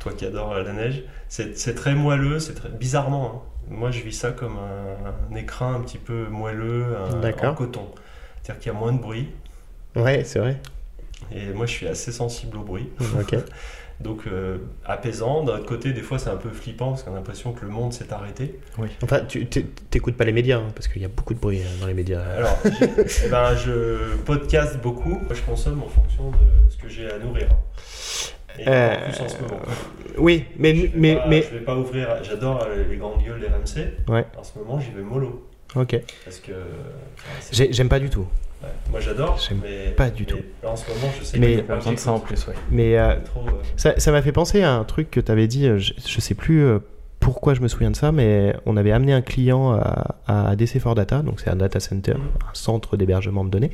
toi qui adores la neige, c'est très moelleux, c'est très bizarrement. hein. Moi, je vis ça comme un, un écrin un petit peu moelleux, un, en coton. C'est-à-dire qu'il y a moins de bruit. Ouais, c'est vrai. Et moi, je suis assez sensible au bruit. Ok. <laughs> Donc, euh, apaisant. D'un autre côté, des fois, c'est un peu flippant parce qu'on a l'impression que le monde s'est arrêté. Enfin, tu t'é- t'écoutes pas les médias, hein, parce qu'il y a beaucoup de bruit euh, dans les médias. Alors, <laughs> eh ben, je podcast beaucoup. Moi, je consomme en fonction de ce que j'ai à nourrir. Et Euh, en plus, en ce moment. Oui, mais, Je vais mais, pas- mais... Je vais pas ouvrir. J'adore euh, les grandes gueules d'RMC. Ouais. En ce moment, j'y vais mollo. Ok. Parce que. J'aime pas du tout. Ouais. Moi, j'adore. Mais pas du mais tout. là, en ce moment, je sais Mais- pas besoin de ça en plus, ouais. Mais euh, Trop, euh, ça ça m'a fait penser à un truc que tu avais dit, euh, je, je sais plus pourquoi je me souviens de ça, mais on avait amené un client à, à DC for Data, donc c'est un data center, Mhm. un centre d'hébergement de données.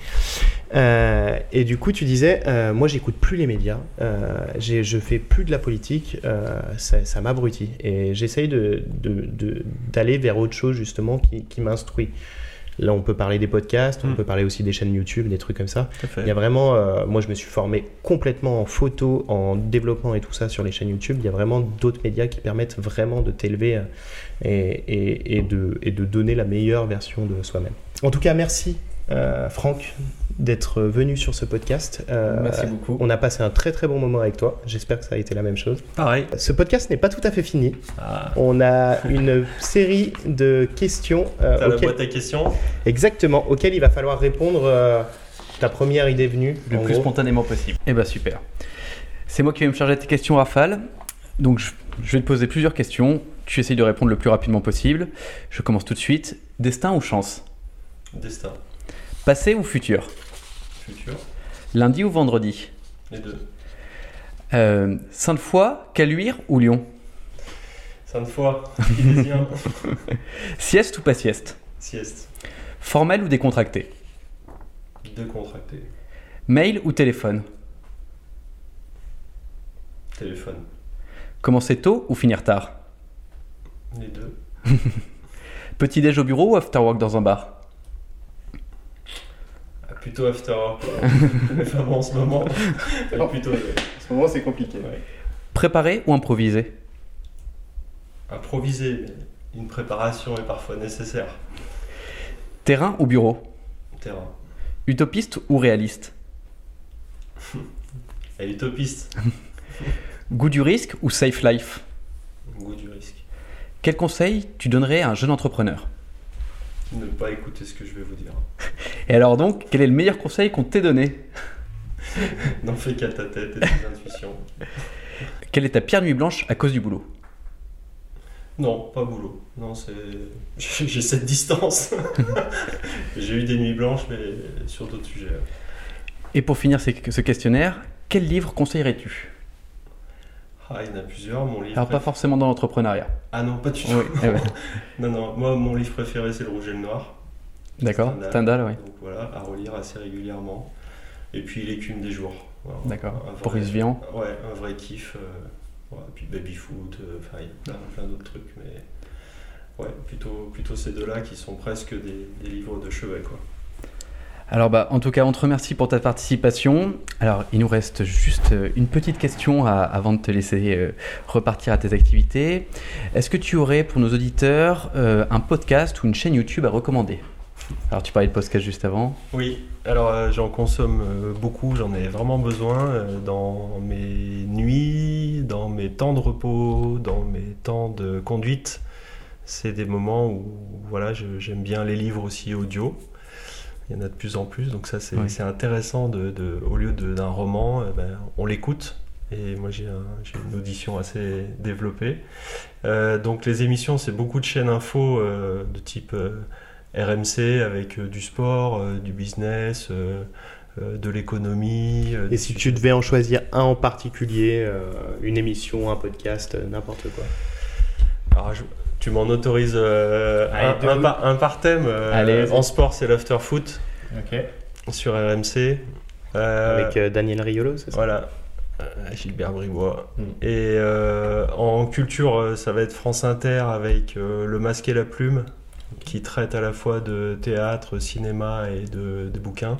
Euh, et du coup, tu disais, euh, moi, j'écoute plus les médias, euh, je fais plus de la politique, euh, ça, ça m'abrutit. Et j'essaye de- de- de- d'aller vers autre chose, justement, qui, qui m'instruit. Là, on peut parler des podcasts, on Mm. peut parler aussi des chaînes YouTube, des trucs comme ça. Il y a vraiment, euh, moi je me suis formé complètement en photo, en développement et tout ça sur les chaînes YouTube. Il y a vraiment d'autres médias qui permettent vraiment de t'élever euh, et, et- et de, et de donner la meilleure version de soi-même. En tout cas, merci Franck d'être venu sur ce podcast. Euh, Merci beaucoup. On a passé un très très bon moment avec toi. J'espère que ça a été la même chose. Pareil. Ce podcast n'est pas tout à fait fini. Ah, On a une <laughs> série de questions euh, T'as la auxquelles- boîte à questions exactement auxquelles il va falloir répondre. euh, ta première idée venue. le plus gros. spontanément possible. Eh ben super. C'est moi qui vais me charger de tes questions, Rafale. Donc je, je vais te poser plusieurs questions. Tu essayes de répondre le plus rapidement possible. Je commence tout de suite. Destin ou chance? Destin. Passé ou futur Futur. Lundi ou vendredi Les deux. euh, Sainte-Foy, Caluire ou Lyon Sainte-Foy. <laughs> Sieste ou pas sieste Sieste. Formel ou décontracté Deux contractés. Mail ou téléphone Téléphone. Commencer tôt ou finir tard Les deux. <laughs> Petit déj au bureau ou after work dans un bar plutôt after work. <laughs> enfin bon, en ce moment. mais plutôt. ouais. En ce moment, c'est compliqué. Ouais. Préparé ou improvisé Improviser, mais une préparation est parfois nécessaire. Terrain ou bureau? Terrain. Utopiste ou réaliste? <laughs> Utopiste. <laughs> Goût du risque ou safe life? Goût du risque. Quel conseil tu donnerais à un jeune entrepreneur? Ne pas écouter ce que je vais vous dire. Et alors donc, quel est le meilleur conseil qu'on t'ait donné? N'en fais qu'à ta tête et tes intuitions. Quelle est ta pierre nuit blanche à cause du boulot? Non, pas boulot. Non, c'est. J'ai cette distance. <laughs> J'ai eu des nuits blanches, mais sur d'autres sujets. Et pour finir ce questionnaire, quel livre conseillerais-tu? Ah, il y en a plusieurs. Mon livre. Alors pas forcément dans l'entrepreneuriat. Ah non, pas du tout. Oui, eh ben, <laughs> Non, non. Moi, mon livre préféré, c'est Le Rouge et le Noir. D'accord, Stendhal. Stendhal, oui. Donc voilà, à relire assez régulièrement. Et puis L'écume des jours. D'accord. Boris Vian. Ouais, un vrai kiff. euh, voilà, puis Baby Foot, euh, enfin il y a plein, plein d'autres trucs, mais ouais, plutôt, plutôt ces deux-là qui sont presque des, des livres de chevet quoi. Alors bah, en tout cas, on te remercie pour ta participation. Alors, il nous reste juste euh, une petite question avant de te laisser euh, repartir à tes activités. Est-ce que tu aurais pour nos auditeurs euh, un podcast ou une chaîne YouTube à recommander? Alors, tu parlais de podcast juste avant. Oui, alors j'en consomme beaucoup, j'en ai vraiment besoin dans mes nuits, dans mes temps de repos, dans mes temps de conduite. C'est des moments où voilà, j'aime bien les livres aussi audio. Il y en a de plus en plus, donc ça c'est intéressant. De, de- au lieu d'un roman, eh ben, on l'écoute. Et moi j'ai un- j'ai une audition assez développée. Euh, donc les émissions, c'est beaucoup de chaînes info euh, de type euh, RMC avec du sport, du business, de l'économie. Et si tu devais en choisir un en particulier, une émission, un podcast, n'importe quoi? Alors, je- tu m'en autorises euh, Allez, un, par, un par thème. euh, Allez, en sport, c'est l'after foot sur RMC. Euh, Avec euh, Daniel Riolo, c'est ça? Voilà. Gilbert Bribois. Mm. Et euh, en culture, ça va être France Inter avec euh, Le Masque et la Plume, qui traite à la fois de théâtre, cinéma et de, de bouquins.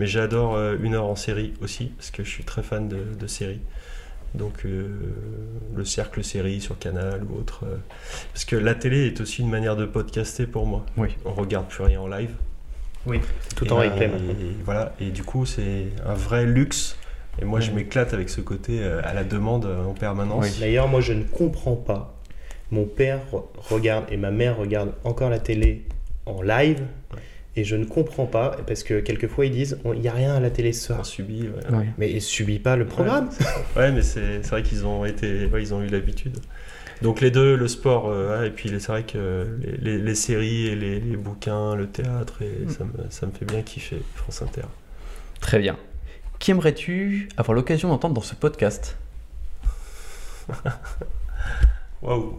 Mais j'adore euh, Une heure en série aussi, parce que je suis très fan de, de séries. Donc euh, le cercle série sur Canal ou autre. euh, parce que la télé est aussi une manière de podcaster pour moi. Oui. On regarde plus rien en live. Oui, tout en Et, replay et maintenant. voilà, et du coup, c'est un vrai luxe. Et moi, je m'éclate avec ce côté euh, à la demande euh, en permanence. Oui. D'ailleurs, moi, je ne comprends pas. Mon père re- regarde et ma mère regarde encore la télé en live. Et je ne comprends pas, parce que quelquefois ils disent il n'y a rien à la télé ce soir. On subit. Ouais, Oui. Mais il subit pas le programme. Ouais, mais c'est c'est vrai qu'ils ont été, ouais, ils ont eu l'habitude. Donc les deux, le sport, euh, ouais, et puis c'est vrai que les, les- les séries et les, les bouquins, le théâtre, et ça, me, ça me fait bien kiffer, France Inter. Très bien. Qui aimerais-tu avoir l'occasion d'entendre dans ce podcast? <laughs> Waouh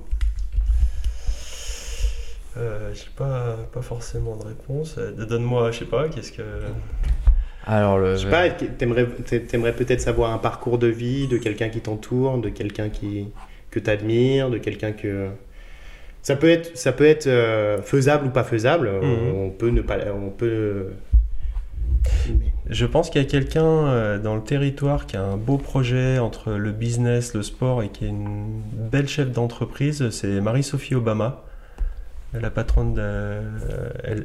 euh, J'ai pas, pas forcément de réponse. Euh, Donne-moi, je sais pas, qu'est-ce que. Alors, le... Je sais pas, t'aimerais t'aimerais peut-être savoir un parcours de vie de quelqu'un qui t'entoure, de quelqu'un qui que t'admires, de quelqu'un que Ça peut être, ça peut être euh, faisable ou pas faisable. Mhm. On peut ne pas, on peut. Je pense qu'il y a quelqu'un euh, dans le territoire qui a un beau projet entre le business, le sport et qui est une belle chef d'entreprise. C'est Marie-Sophie Obama, la patronne de euh,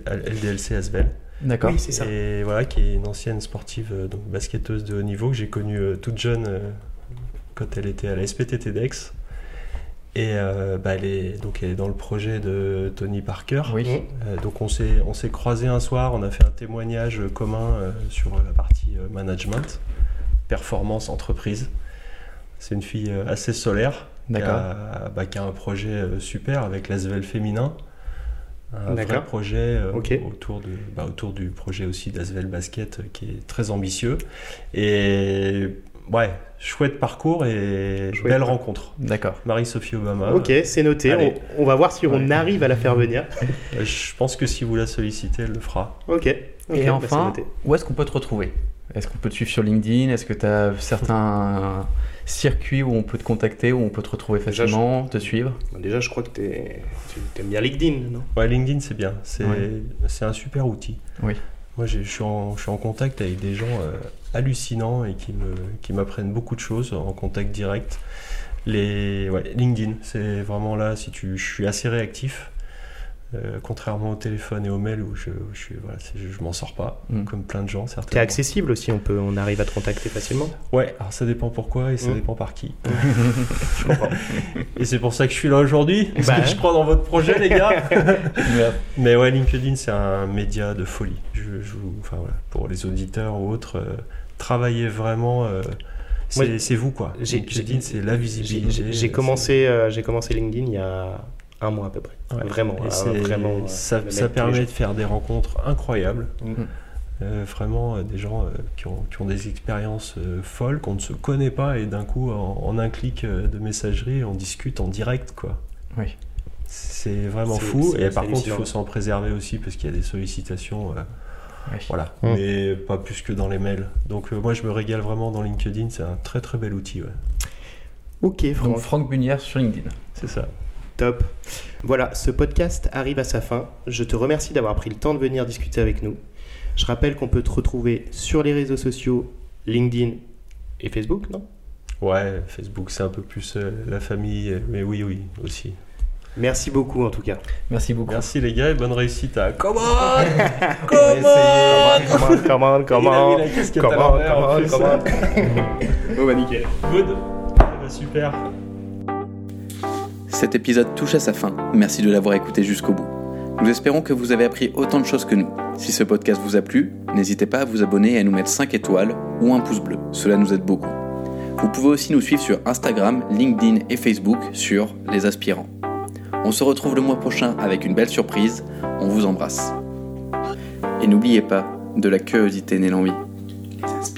LDLC Asvel. D'accord. Oui, c'est ça. Et voilà, qui est une ancienne sportive, euh, donc basketteuse de haut niveau, que j'ai connue euh, toute jeune euh, quand elle était à la SPTT d'Aix. Et euh, bah, elle, est, donc elle est dans le projet de Tony Parker. Oui. Donc on s'est, on s'est croisés un soir, on a fait un témoignage commun euh, sur la partie euh, management, performance, entreprise. C'est une fille euh, assez solaire, qui D'accord. a, bah, qui a un projet euh, super avec l'Asvel féminin. Un vrai projet euh, autour, de, bah, autour du projet aussi d'Asvel Basket euh, qui est très ambitieux. Et ouais, chouette parcours et Chouette. belle rencontre. D'accord. Marie-Sophie Obama. Ok, c'est noté. On, on va voir si on arrive à la faire venir. <laughs> <laughs> Je pense que si vous la sollicitez, elle le fera. Ok. Et bah, enfin, noté. où est-ce qu'on peut te retrouver? Est-ce qu'on peut te suivre sur LinkedIn? Est-ce que tu as certains circuits où on peut te contacter, où on peut te retrouver Déjà, facilement, te suivre? Bon, déjà, je crois que t'es- tu aimes bien LinkedIn, non? Ouais, LinkedIn, c'est bien. C'est Ouais. un super outil. Oui. Moi, je suis, en, je suis en contact avec des gens euh, hallucinants et qui me- qui m'apprennent beaucoup de choses en contact direct. Les, ouais, LinkedIn, c'est vraiment là, si tu, je suis assez réactif. Euh, contrairement au téléphone et au mail où je, je, suis, voilà, c'est- je, je m'en sors pas, Mm. comme plein de gens T'es accessible aussi, on, peut, on arrive à te contacter facilement. Ouais, alors ça dépend pourquoi et ça Mm. dépend par qui. <laughs> Je comprends. Et c'est pour ça que je suis là aujourd'hui, parce Bah que je crois dans votre projet, les gars. <laughs> Mais ouais, LinkedIn, c'est un média de folie. Je, je vous- enfin, voilà, pour les auditeurs ou autres, euh, travaillez vraiment. euh, c'est vous, quoi. LinkedIn, c'est la visibilité. j'ai commencé, euh, j'ai commencé LinkedIn il y a un mois à peu près. Ouais. Vraiment, Et euh, vraiment. euh, ça, permet de faire des rencontres incroyables. Mm. Euh, vraiment, euh, des gens euh, qui, ont, qui ont des expériences euh, folles, qu'on ne se connaît pas, et d'un coup, en, en un clic euh, de messagerie, on discute en direct, quoi. Oui. C'est vraiment fou. Et par contre, il faut s'en préserver aussi parce qu'il y a des sollicitations. euh, Oui. Voilà, Mm. mais pas plus que dans les mails. Donc euh, moi je me régale vraiment dans LinkedIn, c'est un très très bel outil. Ouais. Ok, Donc Franck. Franck Bunière sur LinkedIn. C'est ça. Top. Voilà, ce podcast arrive à sa fin. Je te remercie d'avoir pris le temps de venir discuter avec nous. Je rappelle qu'on peut te retrouver sur les réseaux sociaux, LinkedIn et Facebook, non? Ouais, Facebook c'est un peu plus euh, la famille, euh, mais oui oui aussi. Merci beaucoup en tout cas. Merci beaucoup. Merci les gars et bonne réussite à Comment <laughs> Comment Comment Comment Il a mis la casquette à Comment l'envers, en Comment plus. Comment <laughs> Bon bah nickel. Good. Ah bah, super. Cet épisode touche à sa fin. Merci de l'avoir écouté jusqu'au bout. Nous espérons que vous avez appris autant de choses que nous. Si ce podcast vous a plu, n'hésitez pas à vous abonner et à nous mettre 5 étoiles ou un pouce bleu. Cela nous aide beaucoup. Vous pouvez aussi nous suivre sur Instagram, LinkedIn et Facebook sur Les Aspirants. On se retrouve le mois prochain avec une belle surprise. On vous embrasse. Et n'oubliez pas, de la curiosité naît l'envie. Les.